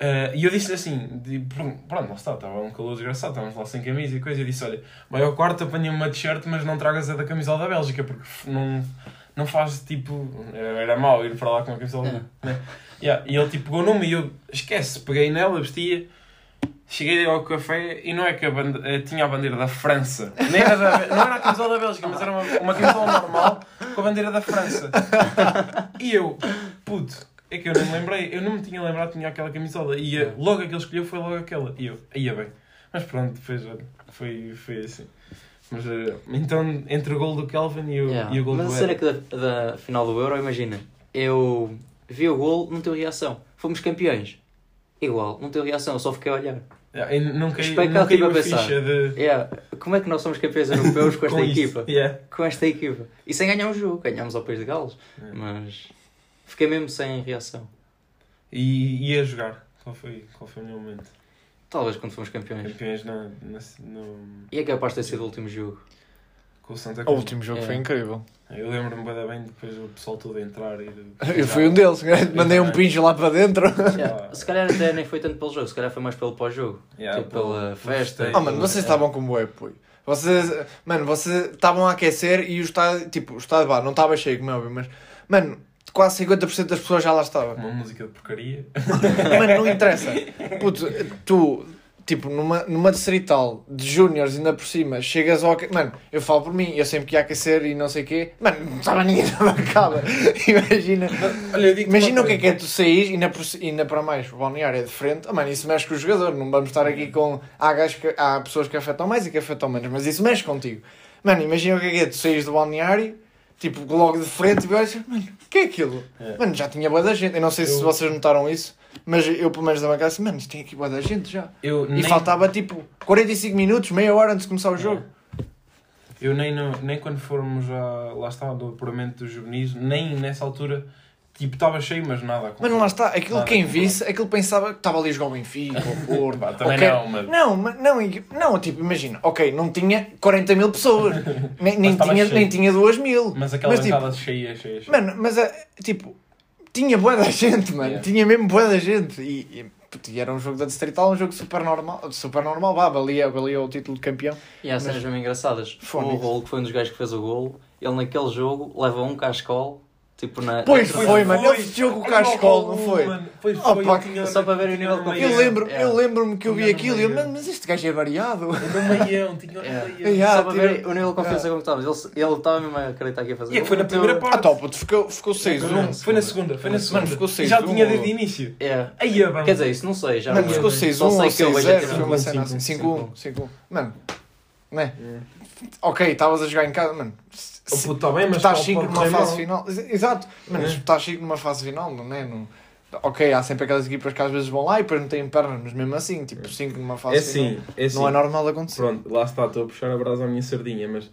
Eh, e eu disse-lhe assim, de- pronto, lá está, estava um calor desgraçado, estávamos lá sem camisa e coisa, e eu disse, olha, vai ao quarto, apanha uma t-shirt, mas não tragas a da camisola da Bélgica, porque não, não faz, tipo, era, mau ir para lá com a camisola,
É.
né? Yeah, e ele, tipo, pegou numa e eu, esquece, peguei nela, vestia, cheguei ao café e não é que a bande- eh, tinha a bandeira da França, Nem era da, não era a camisola da Bélgica, mas era uma, uma camisola normal com a bandeira da França. E eu, puto, é que eu não me lembrei, eu não me tinha lembrado que tinha aquela camisola. E eh, logo a que ele escolheu foi logo aquela. E eu, ia bem. Mas pronto, depois foi, foi assim. Mas eh, então, entre o gol do Kelvin e o,
Yeah.
e o gol
Mas
do
a cena
Éder.
que da, da final do Euro, imagina, eu vi o gol, não teve reação. Fomos campeões. Igual, não teve reação, eu só fiquei a olhar.
Yeah, e não
ela tive
caiu
a
a
pensar.
ficha de...
Yeah. Como é que nós somos campeões europeus com esta
com
equipa?
Yeah.
Com esta equipa. E sem ganhar um jogo, ganhámos ao País de Gales.
É.
Mas fiquei mesmo sem reação.
E ia jogar. Qual foi, qual foi o meu momento?
Talvez quando fomos campeões.
Campeões na, na, no,
E é capaz de ter sido o último jogo.
Com o Santa
O
Cruz.
último jogo
É.
foi incrível.
Eu lembro-me bem, bem depois o pessoal todo a entrar e...
Eu fui um deles, mandei um pincho lá para dentro.
Yeah. Se calhar até nem foi tanto pelo jogo, se calhar foi mais pelo pós-jogo.
Yeah,
Tipo, pela festa.
Oh mano, vocês estavam como é, pô. Vocês, mano, vocês estavam a aquecer e o estádio, tipo, o estádio, não estava cheio, como é óbvio, mas, mano, quase 50% das pessoas já lá estavam.
Uma música de porcaria.
Mano, não interessa. Puto, tu, tipo, numa, numa distrital de júniores ainda por cima, chegas ao. Mano, eu falo por mim, eu sempre que ia aquecer e não sei o quê. Mano, não estava ninguém na bancada. Imagina.
Olha,
Imagina o que é que é tu saís e ainda, por, ainda para mais, o balneário é de frente. Ah, mano, isso mexe com o jogador. Não vamos estar aqui com. Há, que, há pessoas que afetam mais e que afetam menos, mas isso mexe contigo. Mano, imagina o que é que é tu saís do balneário, tipo, logo de frente e vais. Mano, o que é aquilo?
É.
Mano, já tinha boa da gente. Eu não sei se
Eu-
vocês notaram isso, mas eu, pelo menos, da bancada, assim, mano, isto tem aqui boa da gente já.
Eu
E
nem,
faltava tipo 45 minutos, meia hora antes de começar o jogo.
eu nem, nem quando formos já, lá está, do apuramento dos juvenis, nem nessa altura, tipo, estava cheio, mas nada.
Mas não lá está, aquilo
Nada
quem visse, aquilo pensava que estava ali a jogar o Benfica, o Porto.
Pá, também
quer-
não, mas...
Não, mas não, não, tipo, imagina, ok, não tinha 40 mil pessoas, nem, nem, tinha,
cheio.
nem tinha 2 mil.
Mas aquela
Mas, tipo,
cheia, cheia, cheia.
Mano, mas é, tipo, tinha boa da gente, mano,
Yeah.
tinha mesmo boa da gente. E, e, puto, e era um jogo da Distrital, um jogo super normal, super normal, vá, valia, valia o título de campeão.
E há
Mas-
cenas mesmo engraçadas.
Fónix.
O Rolo, que foi um dos gajos que fez o golo, ele naquele jogo leva um cascol, tipo na.
Pois
na-
foi, mano, ele festejou com o Cascol, não foi?
Pois
Oh,
foi,
pá,
eu tinha-
só para ver o nível de confiança.
Eu
meião.
lembro,
Yeah.
eu lembro-me que eu vi aquilo e eu. "Mano, mas este gajo é variado.
No meião, tinha
Yeah.
no meião.
Yeah.
Só para ver o nível de confiança
Yeah.
com que estávamos. Ele ele estava mesmo a acreditar que ia fazer.
E é que foi na primeira
Ah,
parte.
top, ficou, ficou 6
Não,
1
Foi na segunda, foi na segunda.
Mano, ficou
E
seis
já
um
tinha desde o início.
É.
Aí, é,
Quer dizer, isso não sei, já
Mano,
não
ficou
lembro.
6
Só
1
sei
ou
que eu
6
vejo
0
aquilo.
foi uma
Cinco,
cena
cinco,
assim,
cinco.
5 1 5 1 Mano, né? Ok, estavas a jogar em casa, mano.
O puto está bem, mas
Estás
pode-
5
pode
numa fase final. Exato,
É.
estás 5 numa fase final, não é? Não, Ok, há sempre aquelas equipas que às vezes vão lá e depois não têm pernas, mas mesmo assim, tipo 5 numa fase
É
final,
é sim.
não é normal de acontecer.
Pronto, lá está, estou a puxar a brasa à minha sardinha, mas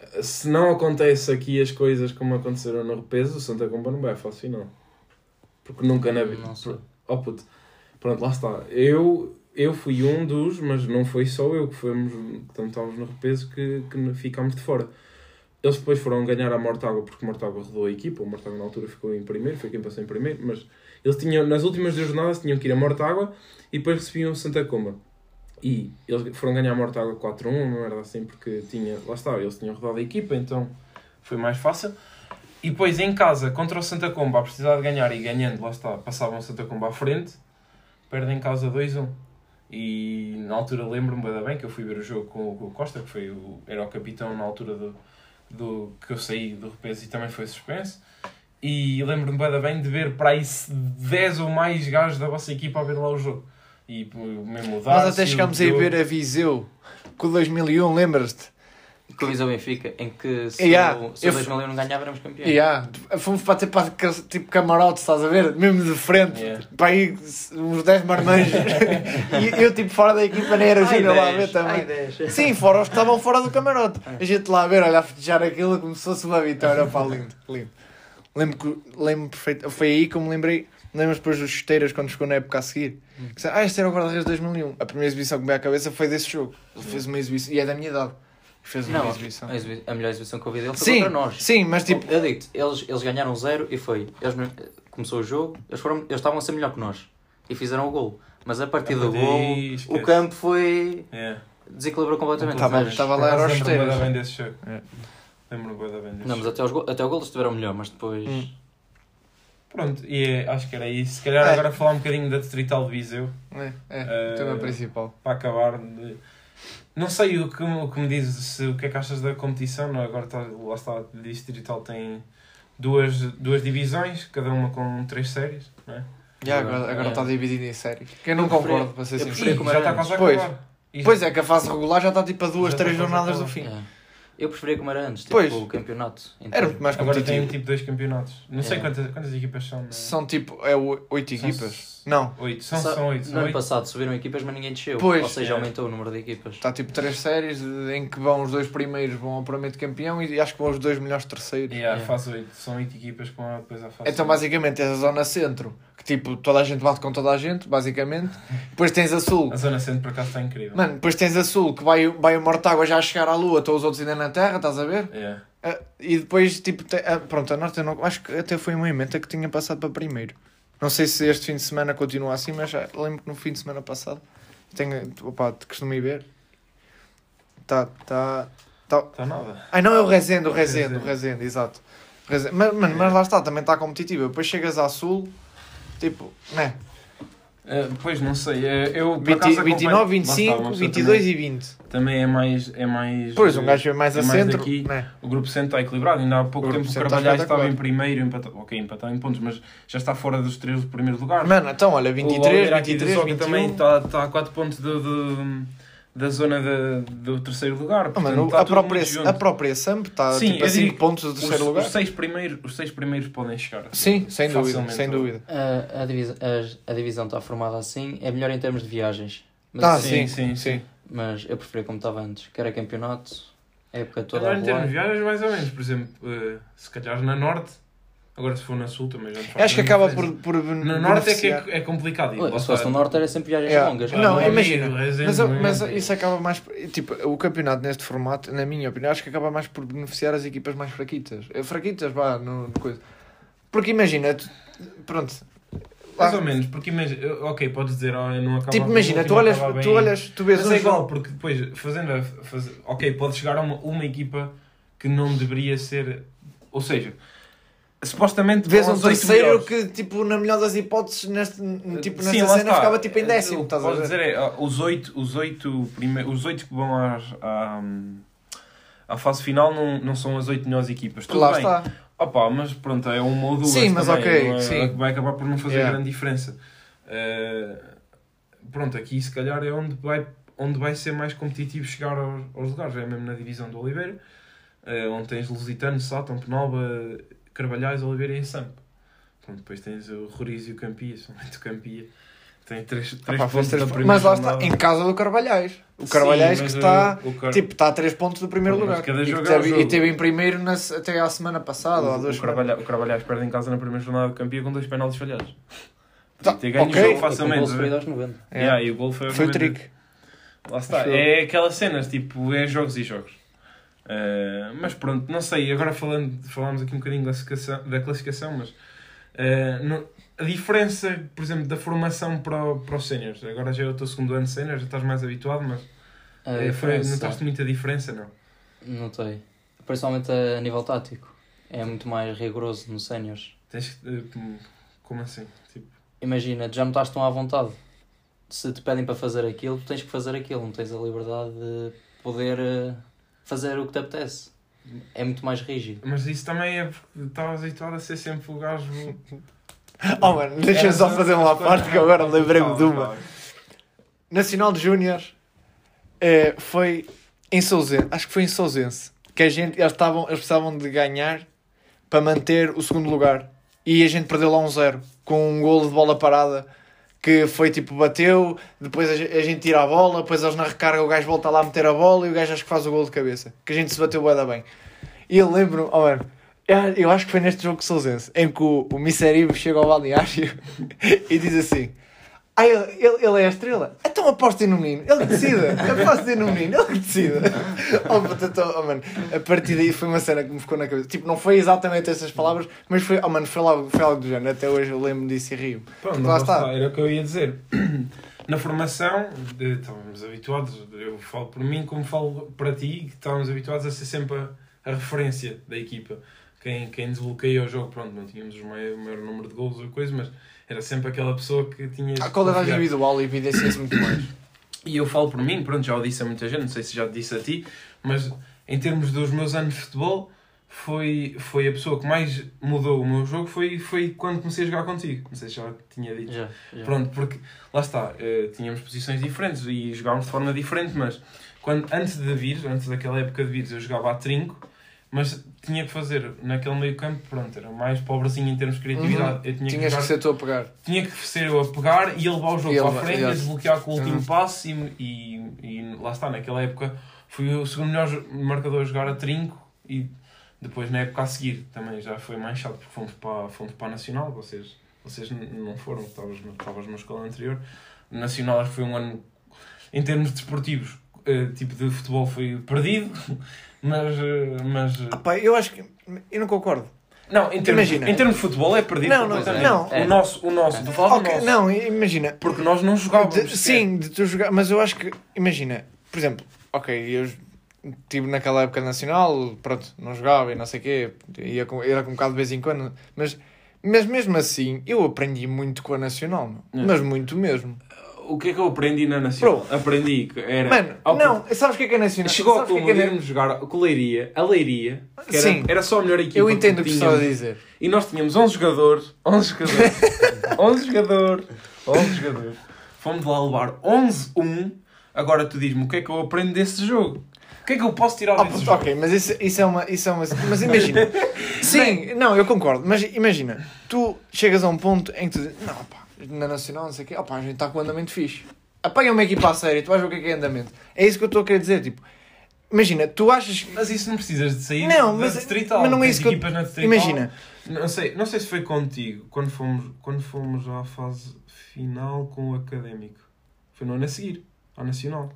eh, se não acontece aqui as coisas como aconteceram no repeso, o Santa Comba não vai à fase final. Porque nunca na vida. Oh puto. Pronto, lá está. Eu, eu fui um dos, mas não foi só eu que fomos, quando estávamos no repeso, que, que ficámos de fora. Eles depois foram ganhar a Mortágua porque Mortágua rodou a equipa. O Mortágua na altura ficou em primeiro, foi quem passou em primeiro, mas eles tinham, nas últimas duas jornadas tinham que ir a Mortágua e depois recebiam Santa Comba. E eles foram ganhar a Mortágua 4-1, não era assim, porque tinha, lá está, eles tinham rodado a equipa, então foi mais fácil. E depois em casa, contra o Santa Comba, a precisar de ganhar e ganhando, lá está, passavam o Santa Comba à frente, perdem em casa 2-1. E na altura lembro-me bem, que eu fui ver o jogo com, com o Costa, que foi o, era o capitão na altura do, do que eu saí do repeso e também foi suspenso. E lembro-me bem, bem de ver para aí 10 ou mais gajos da vossa equipa a ver lá o jogo. E mesmo o
Nós
Darcy,
até chegámos a ir ver a Viseu com o 2001, lembras-te?
Com o Viseu Benfica, em que se,
Yeah,
o, se o
eu
2001 não ganhava, éramos campeões.
Yeah. Fomos para ter para tipo camarote, estás a ver? Mesmo de frente,
Yeah.
para aí uns 10 marmanjos. e eu, tipo, fora da equipa, nem era
Ai,
giro lá a ver
10,
também.
ai, 10.
Sim, fora os que estavam fora do camarote. A gente lá a ver, olha, a festejar aquilo como se fosse uma vitória. Pá, lindo, lindo. Lembro, que, lembro perfeito. Foi aí que eu me lembrei. Lembro depois dos chuteiras quando chegou na época a seguir. Que disse, ah, este era o guarda-redes de 2001. A primeira exibição que me veio à cabeça foi desse jogo. Ele fez uma exibição. E é da minha idade. Fez uma
Não,
exibição.
a, exibi- a melhor exibição que eu vi dele foi
Sim,
contra nós.
sim, mas tipo.
Eu digo-te, eles, eles ganharam zero e foi. Eles, começou o jogo, eles, foram, eles estavam a ser melhor que nós e fizeram o gol. Mas a partir
A
do gol, o campo foi.
É.
desequilibrou completamente.
Tava-
Mas-
tava
Por
lá, era os
da bem desse jogo.
É.
Lembro-me bem desse
Não, mas
jogo.
até, go- até o gol eles estiveram melhor, mas depois.
Hum.
Pronto, e é- acho que era isso. Se calhar
É.
agora falar um bocadinho da Distrital de Viseu,
É, é,
Eh,
o tema principal.
para acabar. de- Não sei o que, o que me dizes, o que é que achas da competição. Não? é? Agora está, lá está, a Distrital tem duas, duas divisões, cada uma com três séries. Não é?
Já, agora, agora
É.
está dividido em séries. Que eu não
Eu
concordo, para ser sincero.
já está quase a
Pois.
acabar.
Pois é, que a fase regular já está tipo a duas,
Já
três
está quase
jornadas do fim.
É. Eu preferia como era antes, tipo
Pois.
o campeonato.
Era
inteiro.
muito mais
Agora tem
competitivo.
tipo dois campeonatos. Não sei
É.
quantas, quantas equipas são. não é?
São tipo, é o- oito
São
equipas.
s-
Não,
Oito, são,
Sa-
são oito.
No
São
ano
oito.
passado subiram equipas, mas ninguém desceu.
Pois.
Ou seja,
É.
aumentou o número de equipas.
está tipo três séries em que vão os dois primeiros vão ao Prometo campeão e acho que vão os dois melhores terceiros.
E a
É.
fase 8. São 8 equipas com a, depois a fase
Então
oito.
basicamente tens a zona centro, que tipo toda a gente bate com toda a gente, basicamente. Depois tens a sul.
A zona centro por acaso está incrível.
Mano, depois tens a sul, que vai, vai o Mortágua já a chegar à lua, estão os outros ainda na terra, estás a ver?
É.
Ah, e depois, tipo, te- ah, pronto, a Norte eu não, acho que até foi uma emenda que tinha passado para primeiro. Não sei se este fim de semana continua assim, mas já lembro que no fim de semana passado tenho, opa, te costumo ir ver. Tá, tá, tá.
Está nada.
Ai não, é o Rezende, o Rezende,
Rezende.
o Rezende, exato. Rezende. Mas, mano, mas lá está, também está competitivo. Depois chegas à Sul, tipo, né?
Eh, pois não sei. eh, eu por
20,
acaso acompanho-
29,
Lá está,
25,
uma pessoa
22
também,
e 20.
também é mais. É mais
Pois, um
eh,
gajo é mais
é
a
mais
centro,
daqui.
né?
O grupo centro está equilibrado. Ainda há pouco
O
tempo o
está
Carvalhais estava em primeiro, empatado, ok, empatado em pontos, mas já está fora dos três do primeiro lugar.
Mano, então, olha,
o
23,
Oliveira aqui de
23,
Soca
21.
também está, está a 4 pontos do, do- da zona da- do terceiro lugar.
Ah,
Portanto,
mano,
está
a, própria, a própria Samp está
Sim,
tipo, a
eu
5
digo,
pontos do
os,
terceiro lugar.
os, seis primeiros, os seis primeiros podem chegar.
Sim, sem dúvida, sem dúvida.
A, a, divisa, a, a divisão está formada assim, é melhor em termos de viagens. Mas,
Ah,
sim,
sim,
sim,
sim.
mas eu preferia como estava antes, que era campeonato, a época toda
Agora,
a
em termos de viagens, mais ou menos. Por exemplo, eh, se calhar na Norte, agora se for na Sul também já não faz
Acho que acaba por,
diferença.
por
No Norte é que
beneficiar.
é, é complicado.
Ué,
lá
Se fosse no Norte era sempre viagens
Yeah.
longas.
Não,
Bom,
imagina,
Rezende,
Mas, eu-
não é?
mas isso acaba mais. Tipo, o campeonato neste formato, na minha opinião, acho que acaba mais por beneficiar as equipas mais fraquitas. Eh, Fraquitas, vá, no, no coisa. Porque imagina, tu- pronto.
Mais
lá-
ou menos, porque imagina, ok, podes dizer, oh, eu não acaba
tipo,
bem,
imagina, tu olhas,
acaba
tu
bem.
olhas, tu vês
Mas
um
é igual,
jogo-
porque depois, fazendo a, faz... ok, pode chegar a uma, uma equipa que não deveria ser, ou seja, supostamente
Vês um terceiro
melhores.
que, tipo, na melhor das hipóteses, neste, tipo, nesta
Sim,
cena
está.
ficava tipo em décimo,
O que
estás a
posso dizer é, os oito, os oito, prime... os oito que vão às, à, à fase final não, não são as oito melhores equipas. Tudo
Lá
bem.
está.
Opa, mas pronto, é uma ou duas
Sim, mas
também,
ok,
não
sim.
Vai acabar por não fazer
Yeah.
grande diferença. Eh, pronto, aqui se calhar é onde vai, onde vai ser mais competitivo chegar aos, aos lugares. É mesmo na divisão do Oliveira, eh, onde tens Lusitano, Sátão, Penalba, Carvalhais, Oliveira e Samp. Pronto, depois tens o Roriz e o Campia, somente o Campia. Tem três,
Ah,
três
pá, fez
pontos
três
da
pontos.
primeira
Mas lá está, em casa do Carvalhais. O Carvalhais
Sim,
que está.
uh, o Car-
Tipo, está a 3 pontos do primeiro
Mas
lugar.
cada
E,
é
teve, e teve em primeiro na- até à semana passada, duas
o, Carvalha, o Carvalhais perde em casa na primeira jornada do Campia com dois penaltis falhados.
Tá,
ter ganho
ok.
o jogo facilmente.
gol
bem?
aos 90.
É.
Yeah, e o gol foi,
Foi o
90.
trick.
Lá está. É aquelas cenas, tipo, é jogos e jogos. Uh, mas pronto, não sei, agora falando, falámos aqui um bocadinho da classificação, da classificação mas uh, no- a diferença, por exemplo, da formação para, o- para os séniores. Agora já é o teu segundo ano de sénior, já estás mais habituado, mas
A
eh, foi,
diferença,
notaste muita diferença, não?
Notei. Principalmente a nível tático. É muito mais rigoroso nos séniores.
Tens como assim? Tipo,
Imagina, já não estás tão à vontade. Se te pedem para fazer aquilo, tu tens que fazer aquilo. Não tens a liberdade de poder eh, fazer o que te apetece. É muito mais rígido.
mas isso também é porque estavas habituado a ser sempre o gajo.
Oh mano, deixa-me só fazer uma parte que agora lembrei-me de uma. Nacional de Júniores eh, foi em Sousense, acho que foi em Sousense, que a gente, eles, estavam, eles precisavam de ganhar para manter o segundo lugar. E a gente perdeu lá um zero, com um golo de bola parada, que foi tipo, bateu, depois a, ge- a gente tira a bola, depois eles na recarga o gajo volta lá a meter a bola e o gajo acho que faz o golo de cabeça. Que a gente se bateu bué bem. E eu lembro, oh mano, eu- acho que foi neste jogo de Sousense, em que o, o chega ao balneário e diz assim... Ah, ele, ele, ele é a estrela? Então apostem no menino, ele que decida. Apostem no menino, ele que decida. Oh, puta, tô- oh, mano, a partir daí foi uma cena que me ficou na cabeça. Tipo, não foi exatamente essas palavras, mas foi, oh, mano, foi, logo, foi algo do género. Até hoje eu lembro disso e rio.
Pronto,
Lá está.
Era o que eu ia dizer. Na formação, estávamos habituados, eu falo por mim como falo para ti, que estávamos habituados a ser sempre a, a referência da equipa. Quem, quem desbloqueia o jogo, pronto, não tínhamos o maior, o maior número de gols ou coisa, mas era sempre aquela pessoa que tinha.
A qualidade individual evidencia-se muito mais.
E eu falo por mim, pronto, já o disse a muita gente, não sei se já te disse a ti, mas em termos dos meus anos de futebol, foi, foi a pessoa que mais mudou o meu jogo, foi, foi quando comecei a jogar contigo. Não sei se já tinha dito.
Já, já.
Pronto, porque lá está, eh, tínhamos posições diferentes e jogávamos de forma diferente, mas quando, antes de vir, antes daquela época de vires, eu jogava a trinco, mas tinha que fazer naquele meio campo, pronto, era mais pobrezinho em termos de criatividade. Eu tinha que,
Tinhas
jogar-
que ser tu a pegar.
tinha que ser eu a pegar e a levar o jogo
E
para a frente, a desbloquear com o último
Uhum.
passe e, e, e lá está, naquela época fui o segundo melhor marcador a jogar a trinco e depois na época a seguir também já foi mais chato porque fomos para, fomos para a Nacional, vocês, vocês não foram, estavas estavas na escola anterior. Nacional acho que foi um ano, em termos desportivos, eh, tipo de futebol foi perdido, mas... eh, mas eh,
Ah, pá, eu acho que. Eu não concordo.
não, em termos,
Imagina.
em termos de futebol é perdido.
Não, não,
completamente.
não.
O nosso, o nosso, tu falas
Ok,
o nosso.
não, imagina.
Porque nós não jogávamos.
De- sim, de tu jogar, mas eu acho que, imagina, por exemplo, ok, eu estive naquela época nacional, pronto, não jogava e não sei o quê, ia com, era com um bocado de vez em quando, mas, mas mesmo assim eu aprendi muito com a nacional.
É.
mas muito mesmo.
O que é que eu aprendi na Nacional? Aprendi que era.
Mano,
ao-
não, sabes o que é que é nacional?
Chegou ao
Sabes o que
ponto
é é
jogar com Leiria, a Leiria, que era,
Sim.
era só a melhor equipa.
Eu entendo o que estás a dizer.
E nós tínhamos 11 jogadores, 11 jogadores, 11 jogadores, 11 jogadores. Fomos lá levar 11-1. Agora tu diz-me o que é que eu aprendo desse jogo? O que é que eu posso tirar
Ah,
desse
puto,
jogo?
ok, mas isso, isso é uma. Isso é uma mas imagina. Sim, não, eu concordo. Mas imagina, tu chegas a um ponto em que tu dizes, não, pá, na Nacional, não sei o quê, opá, a gente está com andamento fixe. Apanha uma equipa a sério, tu vais ver o que é que é andamento. É isso que eu estou a querer dizer, tipo. Imagina, tu achas que.
Mas isso não precisas de sair
Não,
da
mas-
distrital.
mas não é isso que eu-
equipas na distrital.
Imagina,
Não sei, não sei se foi contigo, quando fomos, quando fomos à fase final com o Académico. Foi no ano a seguir, ao Nacional.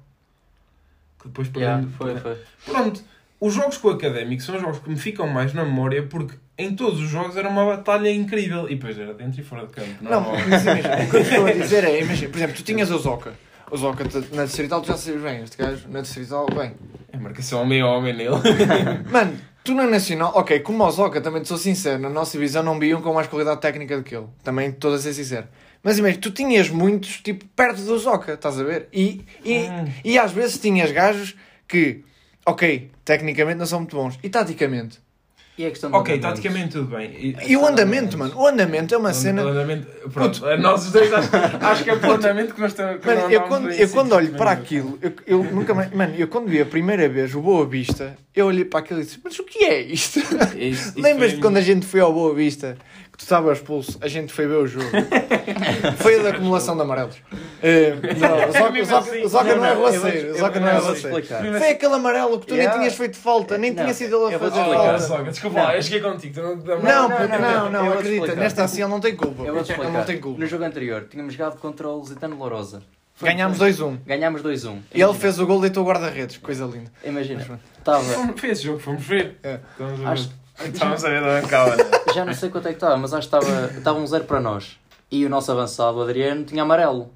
Que depois
Yeah, foi, foi.
Pronto, os jogos com o Académico são os jogos que me ficam mais na memória porque em todos os jogos era uma batalha incrível. E depois era dentro e fora de campo.
Não,
normal.
mas imagina, o que eu estou a dizer é, imagina, por exemplo, tu tinhas o Zoca. O Zoca tu- na distrital tu já sabes bem, este gajo na distrital, bem.
É marcação meio homem nele.
Mano, tu na Nacional, ok, como o Zoca, também te sou sincero, na nossa divisão não vi um com mais qualidade técnica do que ele. Também estou a ser sincero. Mas imagina, tu tinhas muitos, tipo, perto do Zoca, estás a ver? E, e,
Hum.
e às vezes tinhas gajos que, ok, tecnicamente não são muito bons. E taticamente?
E a questão do
ok,
andamento?
taticamente tudo bem. E,
E o andamento, mano. O andamento é uma cena...
O andamento, pronto, nós os dois acho, acho que é pelo andamento que nós estamos.
Mano, eu quando, eu quando olho para aquilo, eu, eu nunca mais. Mano, eu quando vi a primeira vez o Boa Vista, eu olhei para aquilo e disse: Mas o que é isto?
Isso
Lembras-te quando a gente foi ao Boa Vista? Que tu estavas expulso, a gente foi ver o jogo. foi a da acumulação de amarelos. Eh, não, o o Zoca não é roceiro. O Zoca não é
explicar.
Foi aquele amarelo que tu nem tinhas feito falta, nem
Não,
tinha sido ele a fazer falta.
Desculpa lá, eu cheguei contigo. Tu não,
Não,
não,
acredita, nesta assim ele não tem culpa.
Eu vou te explicar.
culpa.
No jogo anterior, tínhamos jogado contra o Lusitano Lourosa. Foi-
Ganhámos
foi-
2-1.
Ganhámos 2-1.
E ele fez o gol e deitou o guarda-redes, coisa linda.
Imagina, estava.
Esse jogo, fomos ver.
É.
Acho,
ver. Estamos a ver da bancada.
já não sei quanto é que estava, mas acho que estava, estava um zero para nós. E o nosso avançado, o Adriano, tinha amarelo.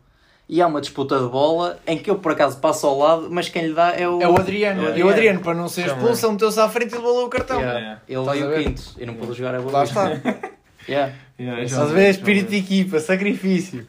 E há uma disputa de bola em que eu por acaso passo ao lado, mas quem lhe dá é o.
É o Adriano.
É.
E o Adriano, para não ser expulso, ele meteu-se à frente e levou o cartão.
Yeah.
Ele veio
a
o quinto e não pôde jogar a bola.
Lá está.
Yeah.
Yeah,
Estás a ver? Espírito de equipa, sacrifício.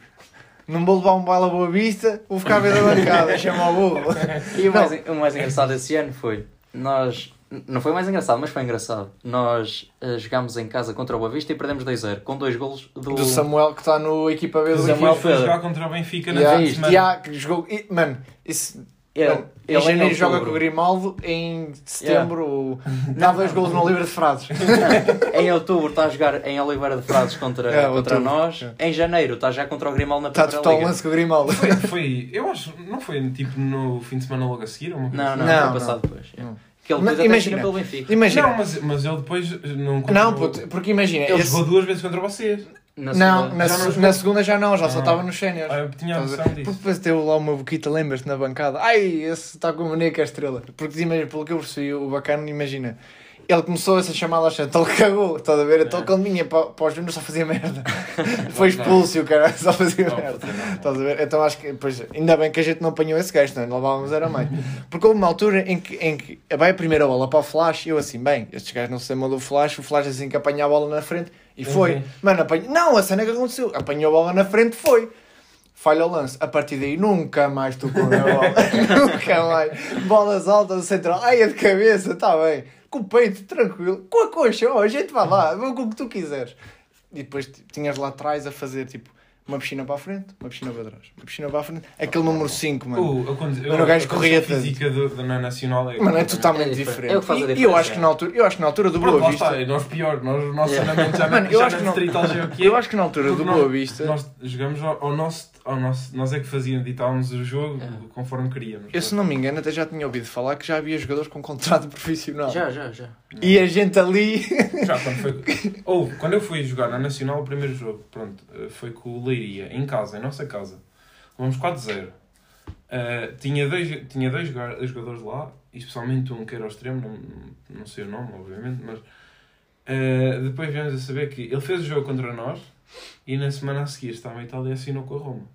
Não vou levar um bala à boa vista, vou ficar a ver da bancada, chama o burro.
E o mais, o mais engraçado esse ano foi, nós, não foi mais engraçado, mas foi engraçado. Nós eh, jogámos em casa contra o Boa Vista e perdemos 2-0, com dois golos do...
Do Samuel que está no equipa B do
Samuel
foi jogar contra o Benfica na
Yeah,
semana.
yeah, que jogou. e, Mano, isso.
Ele- ele
em joga com o Grimaldo, em setembro dá dois golos no livre de frases.
Em outubro está a jogar em Oliveira de Frades contra,
É,
contra
outubro.
nós.
É.
Em janeiro está já contra o Grimaldo na
Está total lance com o Grimaldo.
Foi, foi, eu acho, não foi tipo no fim de semana logo a seguir? ou Uma coisa
Não, não,
assim?
Não,
foi passado depois. é.
Não.
Que ele depois
imagina,
pelo Benfica.
Imagina.
Não, mas, mas ele depois não
Não, puto, porque imagina.
Ele
esse-
jogou duas vezes contra vocês.
Na
Não,
segunda-
na,
Já não
na segunda já não, já só
Ah.
estava nos séniores.
Ah, eu tinha a
a
noção disso.
Porque depois teve lá uma boquita, lembras-te na bancada? Ai, esse está com a mania que é estrela. Porque imagina, pelo que eu percebi, o bacana, imagina. Ele começou essa chamada ao chão, então ele cagou, estás a ver? Então
É.
quando vinha para, para os júniores só fazia merda. Foi expulso e o cara só fazia
Oh,
merda.
não.
Estás a ver? Então acho que, pois, ainda bem que a gente não apanhou esse gajo, não levávamos era mais. Porque houve uma altura em que, em que vai a primeira bola para o flash e eu assim, bem, estes gajos não se lembram do flash, o flash assim que apanha a bola na frente e foi.
Uhum.
Mano, apanha... não, a cena que aconteceu, apanhou a bola na frente, foi. Falha o lance. A partir daí nunca mais tocou na bola. nunca mais. Bolas altas, central. Ai, a de cabeça, está bem. Com o peito, tranquilo. Com a coxa, ó, a gente vai lá, vê com o que tu quiseres. E depois tinhas lá atrás a fazer tipo uma piscina para a frente, uma piscina para trás, uma piscina para a frente. Aquele número 5, mano.
O, a condi-
Mano, o gajo
a
corria
condição física do, da na Nacional é...
Mano, é
É
totalmente
diferente.
diferente.
É a
E- eu acho que na altura, eu acho que na altura do
Pronto,
Boa
lá
Vista.
está, é nós pior, nós, o nosso
Yeah.
já,
Mano,
na,
eu
já
acho
na
que
já é é.
Eu acho que na altura do Boa Vista.
Nós jogamos ao, ao nosso, ao nosso. Nós é que fazíamos, ditávamos o jogo
É.
conforme queríamos.
Eu, se não me engano, até já tinha ouvido falar que já havia jogadores com contrato profissional.
Já, já, já.
E a gente ali.
Já quando foi. Ou quando eu fui jogar na Nacional, o primeiro jogo, pronto, eh, foi com o Leiria, em casa, em nossa casa. Vamos 4-0. Eh, tinha dois, tinha dois joga- jogadores lá, especialmente um que era o extremo, não, não sei o nome, obviamente, mas eh, depois viemos a saber que ele fez o jogo contra nós e na semana a seguir estava em Itália e assinou com a Roma.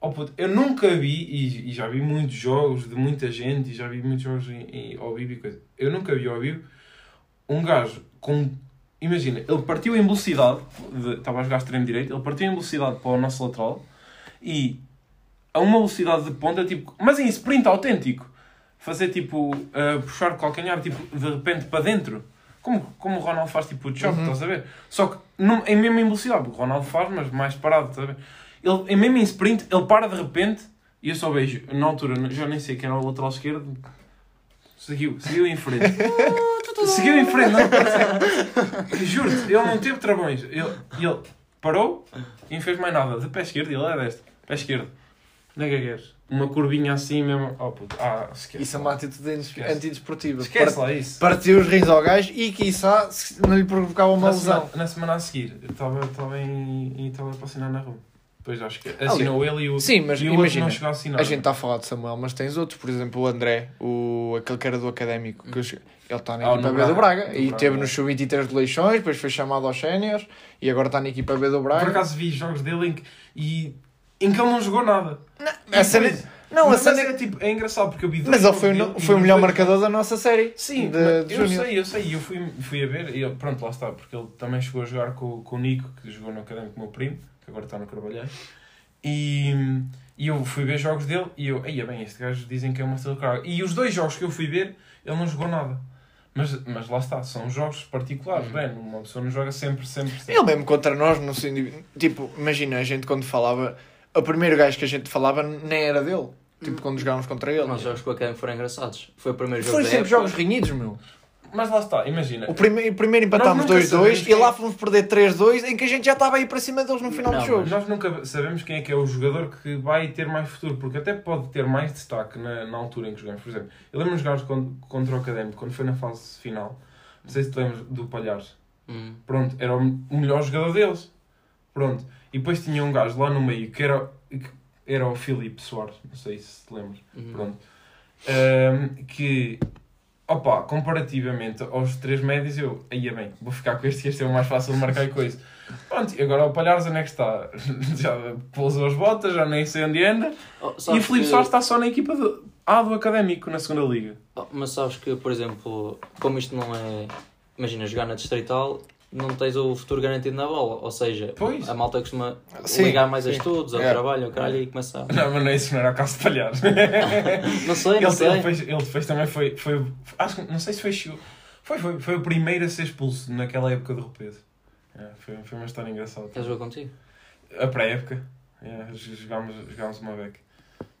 Oh, puto, eu nunca vi, e, e já vi muitos jogos de muita gente, e já vi muitos jogos em, em, ao vivo e coisa. Eu nunca vi ao vivo um gajo com. Imagina, ele partiu em velocidade, de- estava a jogar extremo direito, ele partiu em velocidade para o nosso lateral e a uma velocidade de ponta, tipo, mas em sprint autêntico, fazer tipo, uh, puxar o calcanhar, tipo, de repente para dentro, como, como o Ronaldo faz, tipo, de choque,
Uhum.
estás a ver? Só que não, em mesmo em velocidade, o Ronaldo faz, mas mais parado, estás a ver? Ele, em mesmo em sprint, ele para de repente e eu só vejo, na altura, já nem sei quem era o lateral esquerdo, seguiu, seguiu em frente. seguiu em frente, não parece- Juro-te, ele não teve travões. Ele, ele parou e não fez mais nada. De pé esquerdo, ele é deste. Pé esquerdo. Onde é que é? Uma curvinha assim mesmo. Oh, puto. Ah, esquece.
Isso é uma atitude
Esquece.
antidesportiva.
Esquece lá isso.
Partiu os rins ao gajo e, quiçá, não lhe provocava uma
Na
lesão.
semana, na semana a seguir, eu estava estava em, Itália para assinar na Roma. Depois acho que assinou ele e o,
Sim, mas
e o
imagina,
não chegou a assinar.
A gente está a falar de Samuel, mas tens outros, por exemplo, o André, o, aquele cara do académico, que ele está na
Ah,
equipa B do
Braga. No
e
Braga,
teve
é.
no sub-23 de Leixões, depois foi chamado aos séniores e agora está na equipa B do Braga.
Por acaso vi jogos dele em que, e, em que ele não jogou nada.
a cena, não, a
mas
cena,
é, tipo, é engraçado porque eu vi
mas ele foi, o
dele
foi o melhor
dois-
marcador da nossa série.
Sim,
de, de
eu
júnior.
sei, eu sei. Eu fui, fui a ver e ele, pronto, lá está, porque ele também chegou a jogar com, com o Nico, que jogou no Académico com o meu primo, que agora está no Carvalhais. E, e eu fui ver jogos dele e eu, aí bem, este gajo dizem que é uma estrela de carga. E os dois jogos que eu fui ver, ele não jogou nada. Mas, mas lá está, são jogos particulares, bem, uma pessoa não joga sempre, sempre, sempre.
Ele mesmo contra nós, não sei, tipo, imagina, a gente quando falava, o primeiro gajo que a gente falava nem era dele, tipo, quando jogávamos contra ele.
Os jogos com a Academy foram engraçados. Foi o primeiro jogo
Foi sempre
época.
jogos renhidos, meu.
Mas lá está, imagina.
O primeiro, primeiro empatámos
Nós nunca
2-2
sabemos
e lá fomos perder 3-2 em que a gente já estava aí para cima deles no final
Não,
do jogo.
Nós nunca sabemos quem é que é o jogador que vai ter mais futuro, porque até pode ter mais destaque na, na altura em que jogamos. Por exemplo, eu lembro-me de jogar con- contra o Académico, quando foi na fase final. Não sei se te lembras do Palhares.
Hum.
Pronto, era o melhor jogador deles. Pronto. E depois tinha um gajo lá no meio que era, que era o Filipe Soares, não sei se te lembras.
Hum.
Pronto. Ahm, que, opa, comparativamente aos três médios, eu, aí é bem, vou ficar com este, este é o mais fácil de marcar e coisa. Pronto, e agora o Palhares onde é que está? Já pousou as botas, já nem sei onde anda.
Oh,
E o Filipe
que-
Soares está só na equipa do, A do Académico, na segunda liga.
Oh, Mas sabes que, por exemplo, como isto não é. Imagina, jogar na distrital, não tens o futuro garantido na bola. Ou seja,
Pois.
a malta costuma
Sim,
ligar mais a
sim.
estudos, ao
É.
trabalho, ao caralho, e começa a.
Não, mas não, isso não era o caso de Palhares.
Não sei, não
ele,
sei.
ele, depois, ele depois também foi, foi. Acho que não sei se foi. Foi, foi, foi o primeiro a ser expulso naquela época do Repeso. É, foi, foi uma história engraçada.
Quer jogar contigo?
A pré-época. É, jogámos, jogámos uma beca.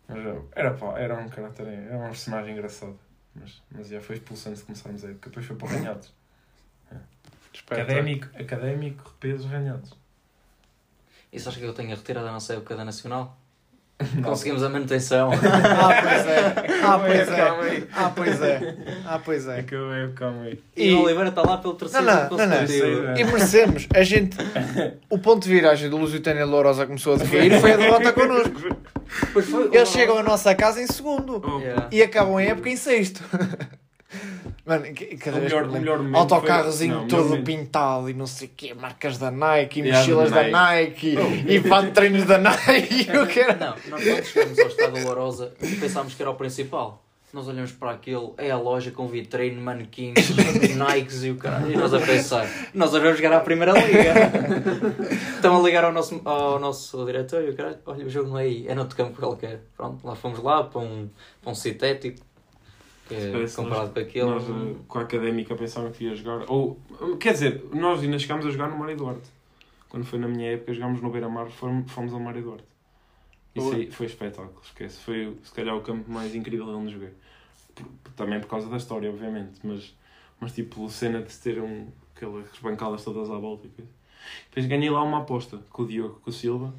Mas é, era pá, era um caráter, era um personagem engraçado. Mas, mas já foi expulso antes de começarmos a época. Depois foi para o Ranhados. Académico, académico, Repeso, Ranhados.
E sabes que eu tenho a retirada da nossa época da Nacional? Conseguimos a manutenção.
Ah, pois é. Ah, pois é.
aí.
Ah, pois é. Ah, pois é.
Acabei, calma aí.
E,
E-
o Oliveira está lá pelo terceiro
Não, não, não, não. E merecemos. A gente... O ponto de viragem do Lusitânia Lourosa começou a decair foi a derrota connosco.
Pois
Eles chegam à nossa casa em segundo.
Oh,
Yeah.
E acabam a época em sexto. Mano, cada
O
vez
melhor-
me
melhor momento
autocarrozinho
foi- não,
todo
momento-
pintado e não sei o quê, marcas da Nike, e
Yeah,
mochilas
da
da Nike, e pá de treinos da Nike. Eu quero...
Não, nós quando chegamos ao estado Lourosa pensámos que era o principal. Nós olhamos para aquilo, é a loja com vitrine, manequins, Nikes e o caralho. E nós a pensar, nós vamos jogar à primeira liga. Estão a ligar ao nosso, ao nosso diretor e o caralho, olha, o jogo não é aí, é noutro campo qualquer. Pronto, lá fomos lá para um, para um sintético,
Parece
comparado com aquele.
Nós, eh, com a académica, pensávamos que ia jogar. Ou, quer dizer, nós ainda chegámos a jogar no Mário Duarte. Quando foi na minha época, jogámos no Beira-Mar, fomos, fomos ao Mário Duarte. Isso aí foi espetáculo, esquece. Foi se calhar o campo mais incrível onde joguei. Também por causa da história, obviamente, mas, mas tipo, cena de ter um, aquelas bancadas todas à volta e coisa. Depois ganhei lá uma aposta com o Diogo, com o Silva.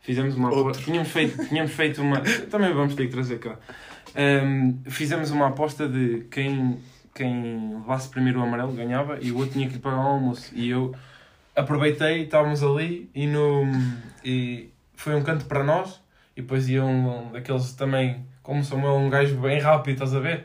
Fizemos uma aposta. Tínhamos feito, tínhamos feito uma. Também vamos ter que trazer cá. Ahm, fizemos uma aposta de quem, quem levasse primeiro o amarelo ganhava e o outro tinha que pagar o almoço. E eu aproveitei, estávamos ali e, no, e foi um canto para nós. E depois ia um, daqueles também, como sou eu, um gajo bem rápido, estás a ver?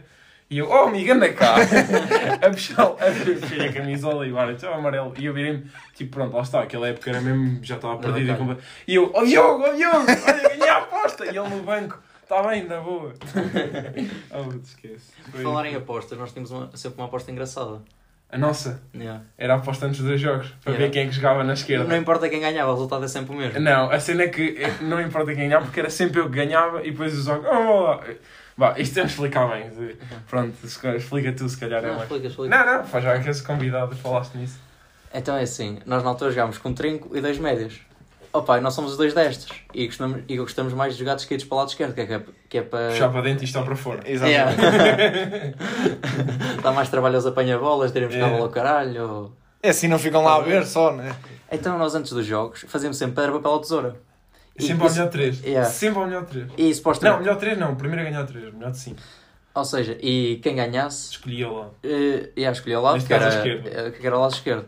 E eu, oh amigo, anda cá! a puxar a puxar a camisola e o árbitro, o amarelo. E eu virei-me, tipo, pronto, lá está, aquela época era mesmo, já estava perdido.
bacana.
e compa- E eu, oh Diogo, oh Diogo, olha, ganhei a aposta! E ele no banco, está bem, na boa. oh, te esquece. Foi-
falar em apostas, nós tínhamos uma- sempre uma aposta engraçada.
A nossa
Yeah.
era a aposta antes dos jogos, para
Yeah.
ver quem é que jogava na esquerda.
Não importa quem ganhava, o resultado é sempre o mesmo.
Não, a cena é que eh, não importa quem ganhava, porque era sempre eu que ganhava e depois os jogos. Oh, vá, isto temos de explicar bem. de- Pronto, explica tu, se calhar é
Não,
mais.
explica, explica.
Não, não, faz já que esse convidado falaste nisso.
Então é assim, nós na altura jogámos com trinco e dois médios. Opa, e nós somos os dois destes. E gostamos, e gostamos mais de jogar de esquerdos para o lado esquerdo, que é, que é, que é para.
Puxar para dentro e está para fora.
Exatamente.
Yeah. Dá mais trabalho aos apanha-bolas, teremos
Yeah.
cá bola ao caralho. ou-
É assim, não ficam lá a ver só, né?
Então nós antes dos jogos fazíamos sempre pedra, papel ou tesoura. E
Sempre ao
isso-
melhor 3.
Yeah.
Sempre ao melhor 3.
E
Não,
supostamente.
melhor 3 não. Primeiro a ganhar 3. Melhor de 5.
Ou seja, e quem ganhasse
Escolhia lá.
Uh, ia escolher o lado
Neste
que era, eh, que era o lado esquerdo.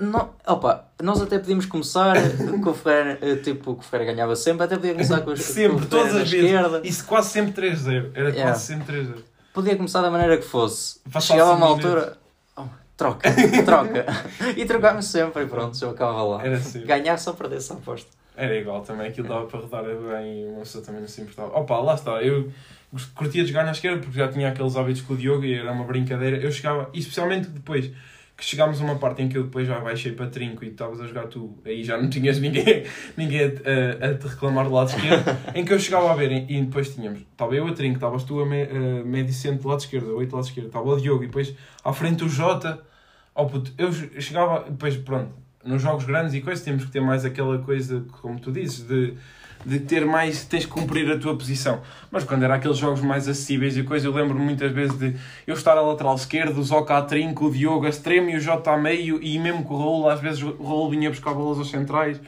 Não, opa, nós até podíamos começar com o Ferreira, eh, tipo, que o Ferreira ganhava sempre, até podia começar com, os- com
Sempre,
Ferreira
todas as vezes.
esquerda.
Isso quase sempre 3-0. Era
Yeah.
quase sempre 3-0.
Podia começar da maneira que fosse.
Passasse
Chegava a uma
um
altura, oh, troca, troca. e trocámos sempre e pronto, já acabava lá.
Era assim.
Ganhar só perder essa aposta.
Era igual também, aquilo dava para rodar bem e uma pessoa também não se importava. Opa, lá está, eu gost- curtia de jogar na esquerda porque já tinha aqueles hábitos com o Diogo e era uma brincadeira. Eu chegava, e especialmente depois que chegámos a uma parte em que eu depois já baixei para trinco e estavas a jogar tu, aí já não tinhas ninguém, ninguém a, a- te reclamar do lado esquerdo, em que eu chegava a ver e e depois tínhamos, estava eu a trinco, estavas tu a, me, a médio centro do lado esquerdo, oito do lado esquerdo, estava o Diogo e depois à frente o Jota. Oh, puto, eu chegava, depois pronto, nos jogos grandes e coisas temos que ter mais aquela coisa, como tu dizes, de de ter mais, tens que cumprir a tua posição. Mas quando era aqueles jogos mais acessíveis e coisa, eu lembro muitas vezes de eu estar a lateral esquerdo, o Zoca a trinco, o Diogo a extremo e o Jota a meio, e mesmo com o Raul, às vezes o Raul vinha buscar bolas aos centrais.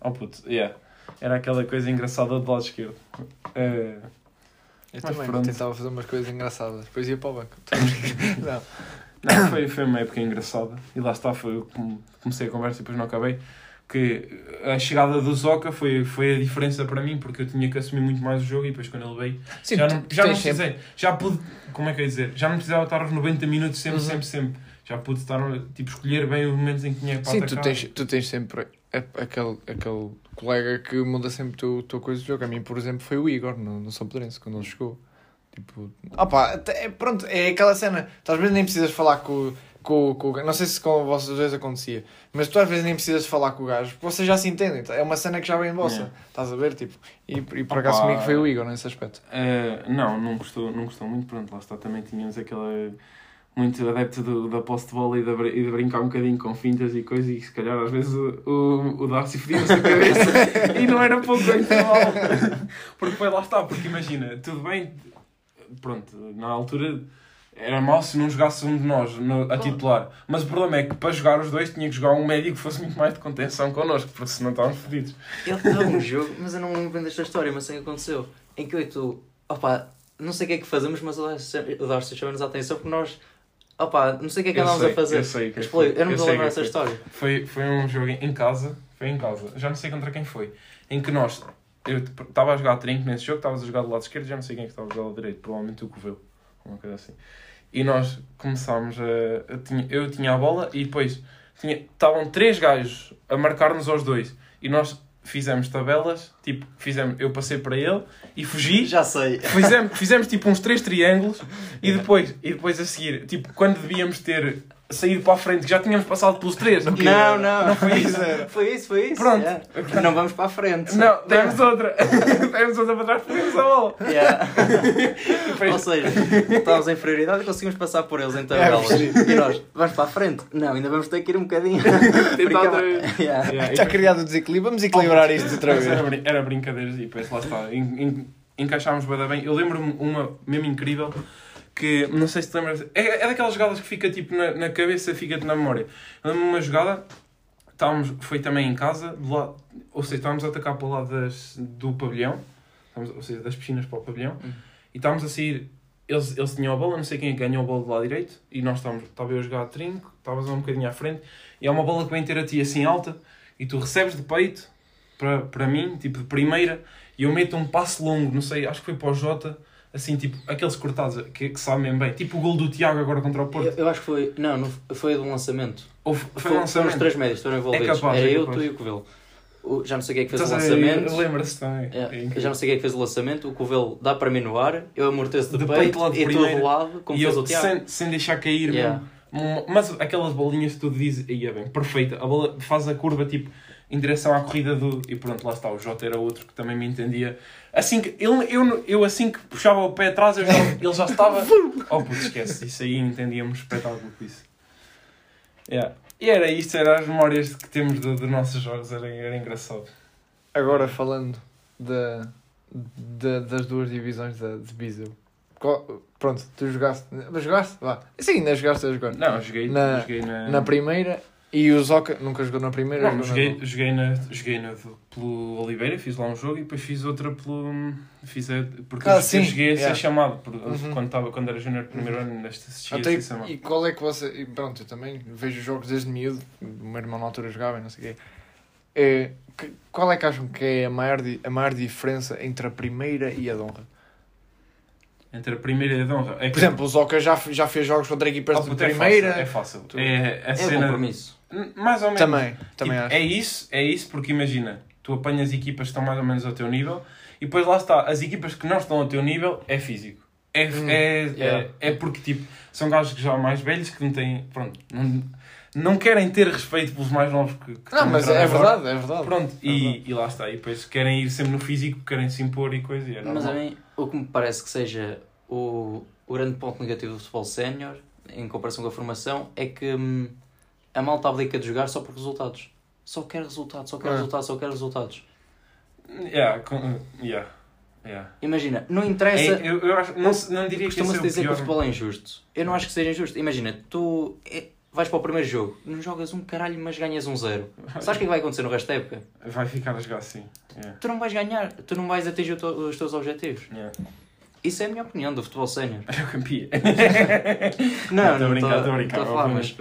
Oh puto, yeah. Era aquela coisa engraçada do lado esquerdo. Eh,
Eu
Mas
também
pronto.
tentava fazer umas coisas engraçadas. Depois ia para o banco. não.
Não, foi, foi uma época engraçada. E lá está, foi comecei a conversa e depois não acabei. Que a chegada do Zoca foi, foi a diferença para mim, porque eu tinha que assumir muito mais o jogo e depois quando ele veio.
Sim,
já não, já não
tens sempre-
precisei. Já pude. Como é que eu ia dizer? Já não precisava estar aos 90 minutos sempre,
Uhum.
sempre, sempre. Já pude estar, tipo, escolher bem os momentos em que tinha para
Sim, tu tens, tu tens sempre aquele, aquele colega que muda sempre a tua, tua coisa de jogo. A mim, por exemplo, foi o Igor no, no São Pedrense, quando ele chegou. Tipo, é, pronto, é aquela cena. Tu às vezes nem precisas falar com, com, com o gajo. Não sei se com vocês dois acontecia, mas tu às vezes nem precisas falar com o gajo, porque vocês já se entendem. É uma cena que já vem vossa.
Yeah.
Estás a ver? Tipo, e, e por acaso comigo foi o Igor nesse aspecto.
Eh, não, não gostou, não gostou muito. Pronto, lá está. Também tínhamos aquela. Muito adepto do, da posse de bola e de, e de brincar um bocadinho com fintas e coisas, e se calhar às vezes o, o, o Darcy fodia-se a cabeça e não era pouco mal. Porque foi lá está, porque imagina, tudo bem, pronto, na altura era mau se não jogasse um de nós no- a titular, mas o problema é que para jogar os dois tinha que jogar um médico que fosse muito mais de contenção connosco, porque senão estávamos fodidos.
Ele dá um jogo, mas eu não me lembro desta história, mas sei o que aconteceu. Em que eu e tu, opá, não sei o que é que fazemos, mas o Darcy chama-nos a atenção porque nós, opá, não sei o que é que andámos
sei,
a fazer.
eu sei que é que foi.
eu não me
Eu
estou a
sei
lembrar
o que é
dessa história.
Foi, foi um jogo em casa, foi em casa, já não sei contra quem foi, em que nós, eu estava a jogar trinco nesse jogo, estavas a jogar do lado esquerdo, já não sei quem é que estava a jogar do lado direito, provavelmente o Covelo, uma coisa assim. E nós começámos a, a tinha- eu tinha a bola e depois tinha, estavam três gajos a marcar-nos aos dois e nós fizemos tabelas, tipo, fizemos, eu passei para ele e fugi,
Já sei.
fizemos, fizemos tipo uns três triângulos e depois, e depois a seguir, tipo, quando devíamos ter saído para a frente, que já tínhamos passado pelos três.
Não, não,
Não foi isso.
Foi isso, foi isso.
Pronto.
yeah. Não vamos para a frente.
Não, demos outra. demos outra para trás, perdemos a bola.
Yeah. Ou seja, estávamos em inferioridade e conseguimos passar por eles em
É,
tabelas.
percebi.
e nós, vamos para a frente? Não, ainda vamos ter que ir um bocadinho.
Tentar outra vez.
Yeah.
Yeah,
Está criado o desequilíbrio. Vamos equilibrar isto outra vez.
Era, brin- era brincadeiras e depois lá está. En- en- encaixámos bem bem. Eu lembro-me uma mesmo incrível que não sei se te lembras. É, é daquelas jogadas que fica tipo na, na cabeça, fica-te na memória. Eu lembro-me uma jogada, estávamos, foi também em casa, do lado, ou seja, estávamos a atacar para o lado das, do pavilhão, estávamos, ou seja, das piscinas para o pavilhão,
Hum.
e estávamos a sair. Eles, eles tinham a bola, não sei quem é ganhou a bola do lado direito, e nós estávamos, estava eu a jogar a trinco, estavas um bocadinho à frente, e é uma bola que vem ter a ti assim alta, e tu recebes de peito, para, para mim, tipo de primeira, e eu meto um passo longo, não sei, acho que foi para o Jota, assim, tipo, aqueles cortados que, que sabem bem, tipo o gol do Tiago agora contra o
Eu,
Porto.
eu acho que foi. Não, não foi do lançamento.
Ou foi, foi lançamento.
os três médios, foram envolvidos.
É capaz,
Era
é
eu, tu e o Covelo. Já não sei quem é que fez
Estás
o
ver?
lançamento.
Lembra-se também.
É,
É
eu
incrível.
já não sei quem é que fez o lançamento. O Covelo dá para mim no ar, eu amorteço de,
De
peito,
peito
e tu do lado, como
e
fez
eu,
o Tiago.
sem, sem deixar cair
Yeah.
mesmo. Mas aquelas bolinhas que tu dizes, aí é bem, perfeita. A bola faz a curva tipo em direção à corrida do. E pronto, lá está. O Jota era outro que também me entendia. Assim que ele, eu, eu assim que puxava o pé atrás, já, ele já estava. Oh puto, esquece. Isso aí entendíamos espetáculo com isso. Yeah. E era isto, eram as memórias que temos do- dos nossos jogos, era, era engraçado.
Agora falando da, da- das duas divisões da, de Viseu. Pronto, tu jogaste. Mas jogaste? Vá. Sim, ainda jogaste a jogar.
Não, joguei
Na-
joguei na.
Na primeira e o Zoca nunca jogou na primeira.
Não,
jogou na
joguei, joguei, na, joguei na, pelo Oliveira, fiz lá um jogo e depois fiz outra pelo. Fiz a, porque
Ah,
eu
sim,
cheguei a ser chamado por,
Uhum.
quando, estava, quando era júnior primeiro ano, neste assistia
Até
a
e-
ser chamado.
e qual é que você. e Pronto, eu também vejo jogos desde miúdo. O meu irmão na altura jogava e não sei o quê. É, que- qual é que acham que é a maior, a maior diferença entre a primeira e a de honra?
Entre a primeira e a honra. É que-
Por exemplo, o Zoca já, já fez jogos contra equipas
Ah,
de
é
primeira.
fácil, É fácil.
Tu-
É a
É
cena.
compromisso.
mais ou menos.
Também, também
Tipo,
acho.
É isso, é isso, porque imagina, tu apanhas equipas que estão mais ou menos ao teu nível e depois lá está, as equipas que não estão ao teu nível é físico. É,
Hum,
é,
yeah.
é, é porque tipo, são gajos que já mais velhos que não têm. Pronto, não, não querem ter respeito pelos mais novos que, que
Não, mas é verdade, é verdade.
Pronto,
É
e,
verdade.
e lá está. E depois querem ir sempre no físico, querem se impor e coisa. E é
Mas a mim, o que me parece que seja o, o grande ponto negativo do futebol sénior, em comparação com a formação, é que hum, a malta abdica de jogar só por resultados. Só quer resultados, só quer
É.
resultados, só quer resultados.
Yeah, com, yeah, yeah.
Imagina, não interessa.
É, eu, eu acho, não, não diria que
Costuma-se
é
dizer que o
pior.
futebol é injusto. Eu não acho que seja injusto. Imagina, tu é, vais para o primeiro jogo, não jogas um caralho, mas ganhas um zero. Sabes o que é que vai acontecer no resto da época?
Vai ficar a jogar assim. Yeah,
Tu não vais ganhar, tu não vais atingir os teus objetivos.
yeah.
Isso é a minha opinião do futebol sénior.
É o campeão.
Não,
estou a brincar, estou a
falar, mas.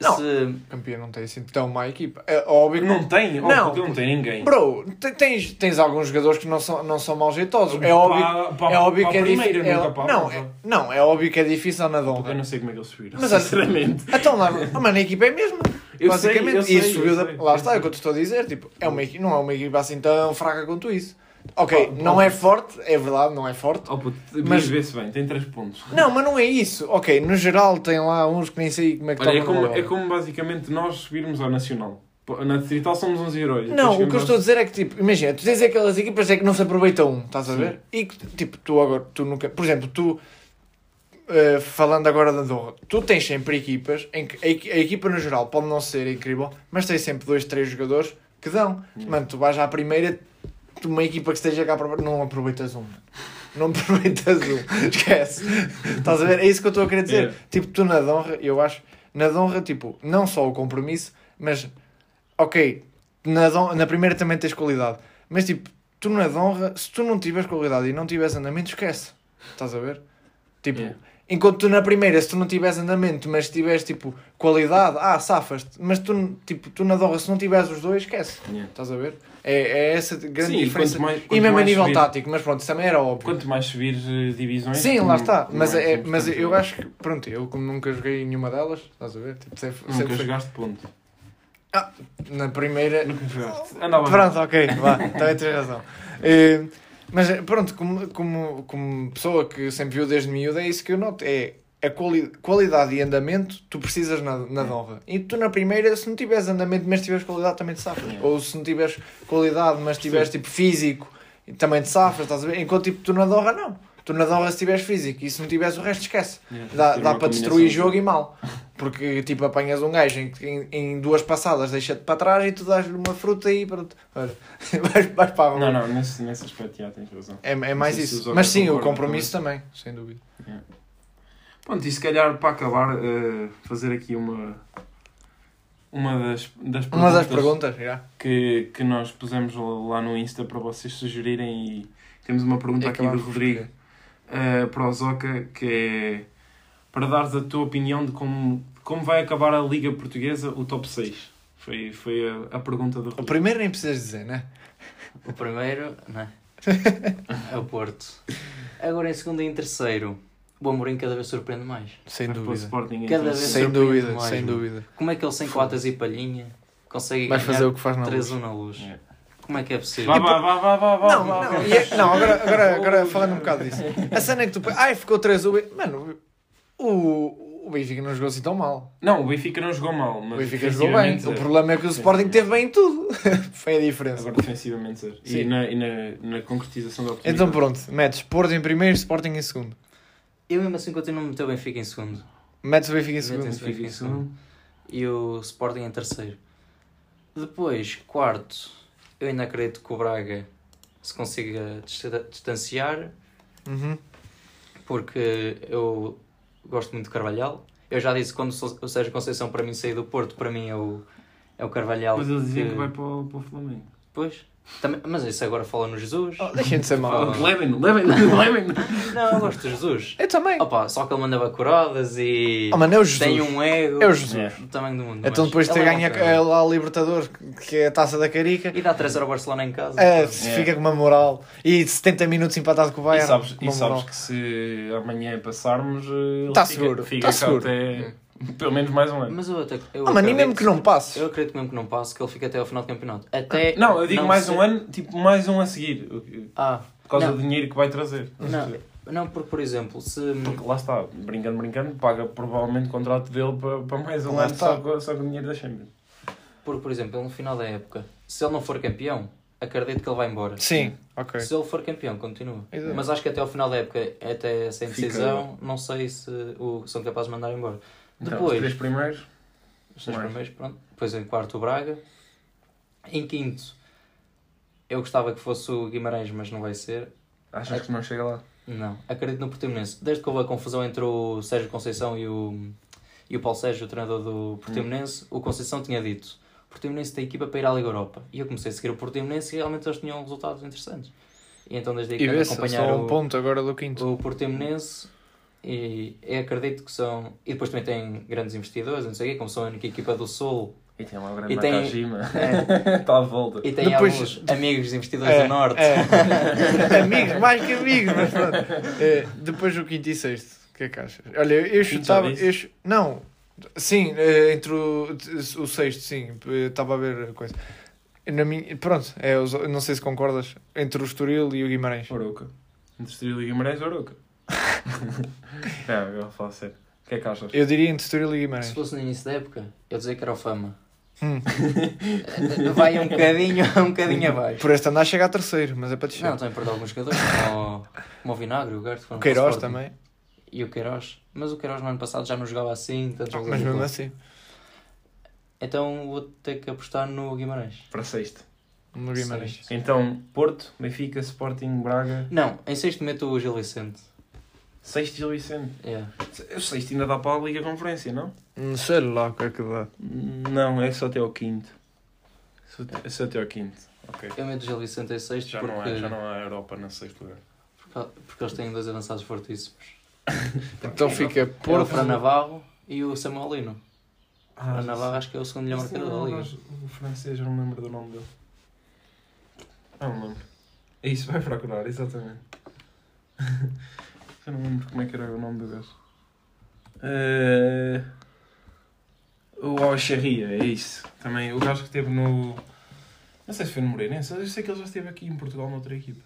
Não.
se
Campeão não tem assim tão má equipa. É óbvio que
Não tem,
Não,
não, porque não tem ninguém.
Bro, te- tens, tens alguns jogadores que não são, não são mal jeitosos. É óbvio,
Para- para-
é óbvio
para
que é difícil.
a
não,
outra.
é, não, é óbvio que é difícil na
Porque eu não sei como é que eles subiram,
Mas a-
sinceramente.
Então lá, ah, mano, a equipa é a mesma.
Eu
basicamente.
sei, eu sei,
e subiu
eu
da-
sei,
lá
eu
está,
sei.
é o que eu te estou a dizer. Tipo, é uma, não é uma equipa assim tão fraca quanto isso. Ok,
Pá,
não é forte, é verdade, não é forte.
Oh, puto,
Mas-
vê-se bem, tem 3 pontos.
Não, mas não é isso. Ok, no geral tem lá uns que nem sei como é que
Olha, é
estão
como, é como basicamente nós subirmos ao Nacional. Na Distrital somos uns heróis.
Não, o que eu estou a dizer é que, tipo, imagina, tu tens aquelas equipas é que não se aproveita um, estás a
Sim.
ver? E que, tipo, tu agora, tu nunca, por exemplo, tu, eh, falando agora da Andorra, tu tens sempre equipas em que a, a equipa no geral pode não ser incrível, mas tens sempre dois, três jogadores que dão.
Yeah.
Mano, tu vais à primeira, tu, uma equipa que esteja cá para não aproveitas um. Não aproveitas um, esquece. Estás a ver? É isso que eu estou a querer dizer.
Yeah.
Tipo, tu na Donra, eu acho, na Donra, tipo, não só o compromisso, mas, ok, na, na primeira também tens qualidade, mas tipo, tu na Donra, se tu não tiveres qualidade e não tiveres andamento, esquece. Estás a ver? Tipo,
Yeah.
Enquanto tu na primeira, se tu não tiveres andamento, mas tiveres tipo qualidade, ah, safas-te, mas tu, tipo, tu na Donra, se não tiveres os dois, esquece.
Yeah.
Estás a ver? É, é essa grande
Sim, e
diferença.
quanto mais-
e mesmo a nível
subir-
tático, mas pronto, isso também era óbvio.
Quanto mais subir eh, divisões.
Sim, lá está. Mas, é,
importante
mas eu
é.
acho que, pronto, eu como nunca joguei nenhuma delas, estás a ver? Tipo, sempre,
Nunca
sempre
chegaste ponto.
na primeira.
Nunca jogaste. Andava.
Pronto, ok, vá, também tens razão. Eh, mas pronto, como, como, como pessoa que sempre viu desde miúdo, é isso que eu noto: é a quali qualidade e andamento tu precisas na, na donra. E tu na primeira, se não tiveres andamento, mas tiveres qualidade, também te safras.
Yeah.
Ou se não tiveres qualidade, mas tiveres tipo físico, também te safras, estás a ver? Enquanto tipo, tu na donra, não. Tu na donra, se tiveres físico e se não tiveres o resto, esquece.
Yeah,
Dá, dá para destruir jogo e mal. Porque tipo apanhas um gajo em, em, em duas passadas deixa-te para trás e tu dás-lhe uma fruta e pronto. Olha, vais, vais para a rua.
Não, não, nesse, nesse aspecto já tens razão.
É, é mais isso. Mas sim, o compromisso também, sem dúvida.
Pronto, e se calhar para acabar, eh, fazer aqui uma. Uma das, das
Uma das perguntas, já.
que, que nós pusemos lá no Insta para vocês sugerirem e temos uma pergunta
E
aqui do Rodrigo eh, para o Zoca que é para dares a tua opinião de como, como vai acabar a Liga Portuguesa, o top 6. Foi, foi a, a pergunta do
O primeiro nem precisas dizer, né?
o primeiro, não é? É o Porto. Agora em segundo e em terceiro, o Amorim cada vez surpreende mais.
Sem
Mas
dúvida.
Sporting,
Cada vez
Sem dúvida,
mais,
sem
mano.
dúvida.
Como é que ele sem coatas e palhinha consegue
Vais fazer o que faz na luz.
3-1 na luz?
É.
Como é que é possível?
Vá, vá, vá, vá, vá, vá,
Não,
vá,
não, é- não agora, agora, agora falando um bocado disso. A cena é que tu. Ai, ficou 3 o Mano, o, o Benfica não jogou assim tão mal.
Não, o Benfica não jogou mal,
O
mas
Benfica jogou bem. O problema é que o Sporting teve bem em tudo. Foi a diferença.
Agora defensivamente zero.
Sim.
E, na, e na, na concretização da oportunidade.
Então pronto, metes Porto em primeiro, Sporting em segundo.
Eu mesmo assim continuo a meter o Benfica em segundo.
Metes o Benfica em
Metes
segundo.
o Benfica em segundo. E o Sporting em terceiro. Depois, quarto, eu ainda acredito que o Braga se consiga dista- distanciar,
Uhum.
porque eu gosto muito de Carvalhal. Eu já disse quando o Sérgio Conceição para mim sair do Porto, para mim é o, é o Carvalhal.
Mas eles diziam que vai para o, para o Flamengo.
Pois. Também, mas isso agora fala no Jesus.
Oh, Deixem de ser.
Ah.
Levem-no, levem-no, levem-no.
Não, eu gosto de Jesus.
Eu também.
Opa, só que ele mandava curadas e
Oh, mano, é o Jesus.
tem um ego
É o Jesus.
É.
do tamanho do mundo.
Então
mas
depois de ter
é cara.
lá a Libertadores, que é a taça da Carica,
E dá 3 ao Barcelona em casa.
é,
pá.
se
É.
fica com uma moral. E 70 minutos empatado com o
E
Bayern.
sabes,
com
e sabes que se amanhã passarmos, eh, ele
Tá
fica,
seguro,
fica
tá seguro.
até pelo menos mais um ano.
Mas eu até. Eu
Ah, mano, e
acredito-
mesmo que não passe.
Eu acredito mesmo que não passe, que ele fique até ao final do campeonato. Até.
Não, eu digo mais
ser-
um ano, tipo mais um a seguir, por
Ah,
causa
não,
do dinheiro que vai trazer.
não, não, porque, por exemplo, se.
Porque lá está, brincando, brincando, paga provavelmente o contrato dele para, para mais um
Lá
ano só, com- só com o dinheiro da Champions.
Porque, por exemplo, ele no final da época, se ele não for campeão, acredito que ele vai embora.
Sim, ok.
Se ele for campeão, continua.
Exato.
Mas acho que até ao final da época, até essa
Fica-
indecisão, não sei se o, são capazes de mandar embora.
Então,
Depois-
os três primeiros,
Os três
Mais.
primeiros, pronto. Depois em quarto o Braga. Em quinto, eu gostava que fosse o Guimarães, mas não vai ser.
Achas que não chega lá?
Não, acredito no Portimonense. Desde que houve a confusão entre o Sérgio Conceição e o, e o Paulo Sérgio, o treinador do Portimonense, o Conceição tinha dito o Portimonense tem equipa para ir à Liga Europa. E eu comecei a seguir o Portimonense e realmente eles tinham resultados interessantes. E então desde aí
E vê-se,
acompanhar
só um
o,
ponto agora do quinto.
o Portimonense e eu acredito que são... E depois também tem grandes investidores, não sei o quê, como são a única equipa do Sul.
E tem lá o grande
E tem-
Nakajima.
É,
Está de volta.
e tem
Depois-
alguns amigos investidores
É,
do Norte.
é. amigos, mais que amigos, mas pronto. É, depois do quinto e sexto, o que é que achas? Olha, eu
Quinto
chutava. Eu, não, sim, é, entre o, o sexto, sim, estava a ver a coisa. Na minha, pronto, é, os- não sei se concordas, entre o Estoril e o Guimarães.
Oroca. Entre Estoril e Guimarães, Oroca. não, eu falar sério. O que é que achas?
Eu diria entre Estoril e
Se
Guimarães.
fosse no início da época, eu dizia que era o Fama.
Hum.
Vai um bocadinho, um bocadinho abaixo.
Por este andar chega a terceiro, mas é para descer.
Não, também perdeu alguns jogadores, como, o- como o Vinagre, o Gert,
o Queiroz também,
E o Queiroz. Mas o Queiroz no ano passado já não jogava assim, tantos jogos
mas mesmo assim,
Então vou ter que apostar no Guimarães.
Para sexto.
no Guimarães.
Então, Porto, Benfica, Sporting, Braga.
Não, em sexto meto o Gil Vicente.
Sexto Gil Vicente.
Yeah.
O sexto ainda dá para a Liga Conferência, não?
Não sei lá o que é que dá.
Não, é só até ao quinto. Só até- É só até ao quinto. Ok.
Eu meto o Gil Vicente em sexto
Já
porque,
não, é, já não há Europa na sexto lugar.
porque, porque eles têm dois avançados fortíssimos.
Então fica
É o
Porto.
Fran Navarro e o Samuel Lino. O
Ah,
Fran Navarro acho que é o segundo melhor marcador da Liga.
O francês, eu não lembro do nome dele. Ah, não lembro. É isso, vai procurar, exatamente. eu não me lembro como é que era o nome do gajo. Eh, O Alxerria, é isso. Também, o gajo que esteve no. Não sei se foi no Moreirense, eu sei que ele já esteve aqui em Portugal noutra equipa.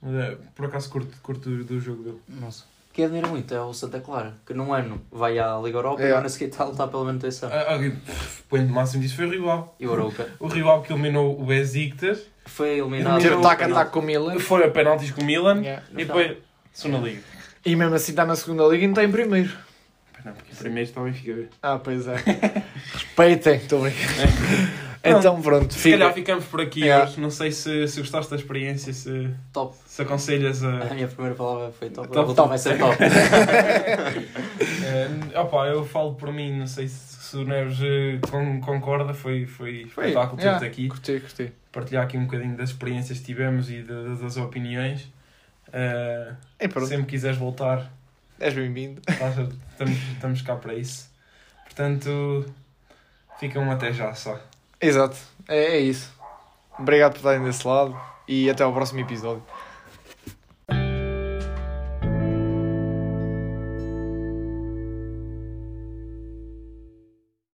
Mas, é, por acaso curto, curto do, do jogo dele.
Nossa. Que admira muito é o Santa Clara, que num ano vai à Liga Europa e
É.
no ano a seguir está a lutar pela manutenção.
Ah, alguém, põe de máximo disso foi o Rival.
E o Arouca
O Rival que eliminou o Besiktas
foi eliminado.
Tiro,
pelo
Taca,
penalti.
taca com o Milan.
foi a penaltis com o Milan
Yeah.
e depois segunda liga.
E mesmo assim está na segunda liga e não está em primeiro.
Não, porque primeiro está o Benfica B.
Ah, pois é. Respeitem, estou brincando. então pronto,
Se
fica.
calhar ficamos por aqui
Yeah.
hoje. Não sei se, se gostaste da experiência, se,
Top.
se aconselhas a.
A minha primeira palavra foi top.
Top, top.
vai ser top.
Eh, opa, eu falo por mim, não sei se, se o Neves eh, con- concorda, foi, foi,
Foi,
espetáculo ter-te
yeah.
aqui,
Curti, curti.
partilhar aqui um bocadinho das experiências que tivemos e das opiniões. Eh,
E pronto,
sempre quiseres voltar,
és bem-vindo.
estamos, estamos cá para isso. Portanto, ficam até já só.
Exato, é, é isso. Obrigado por estarem desse lado e até ao próximo episódio.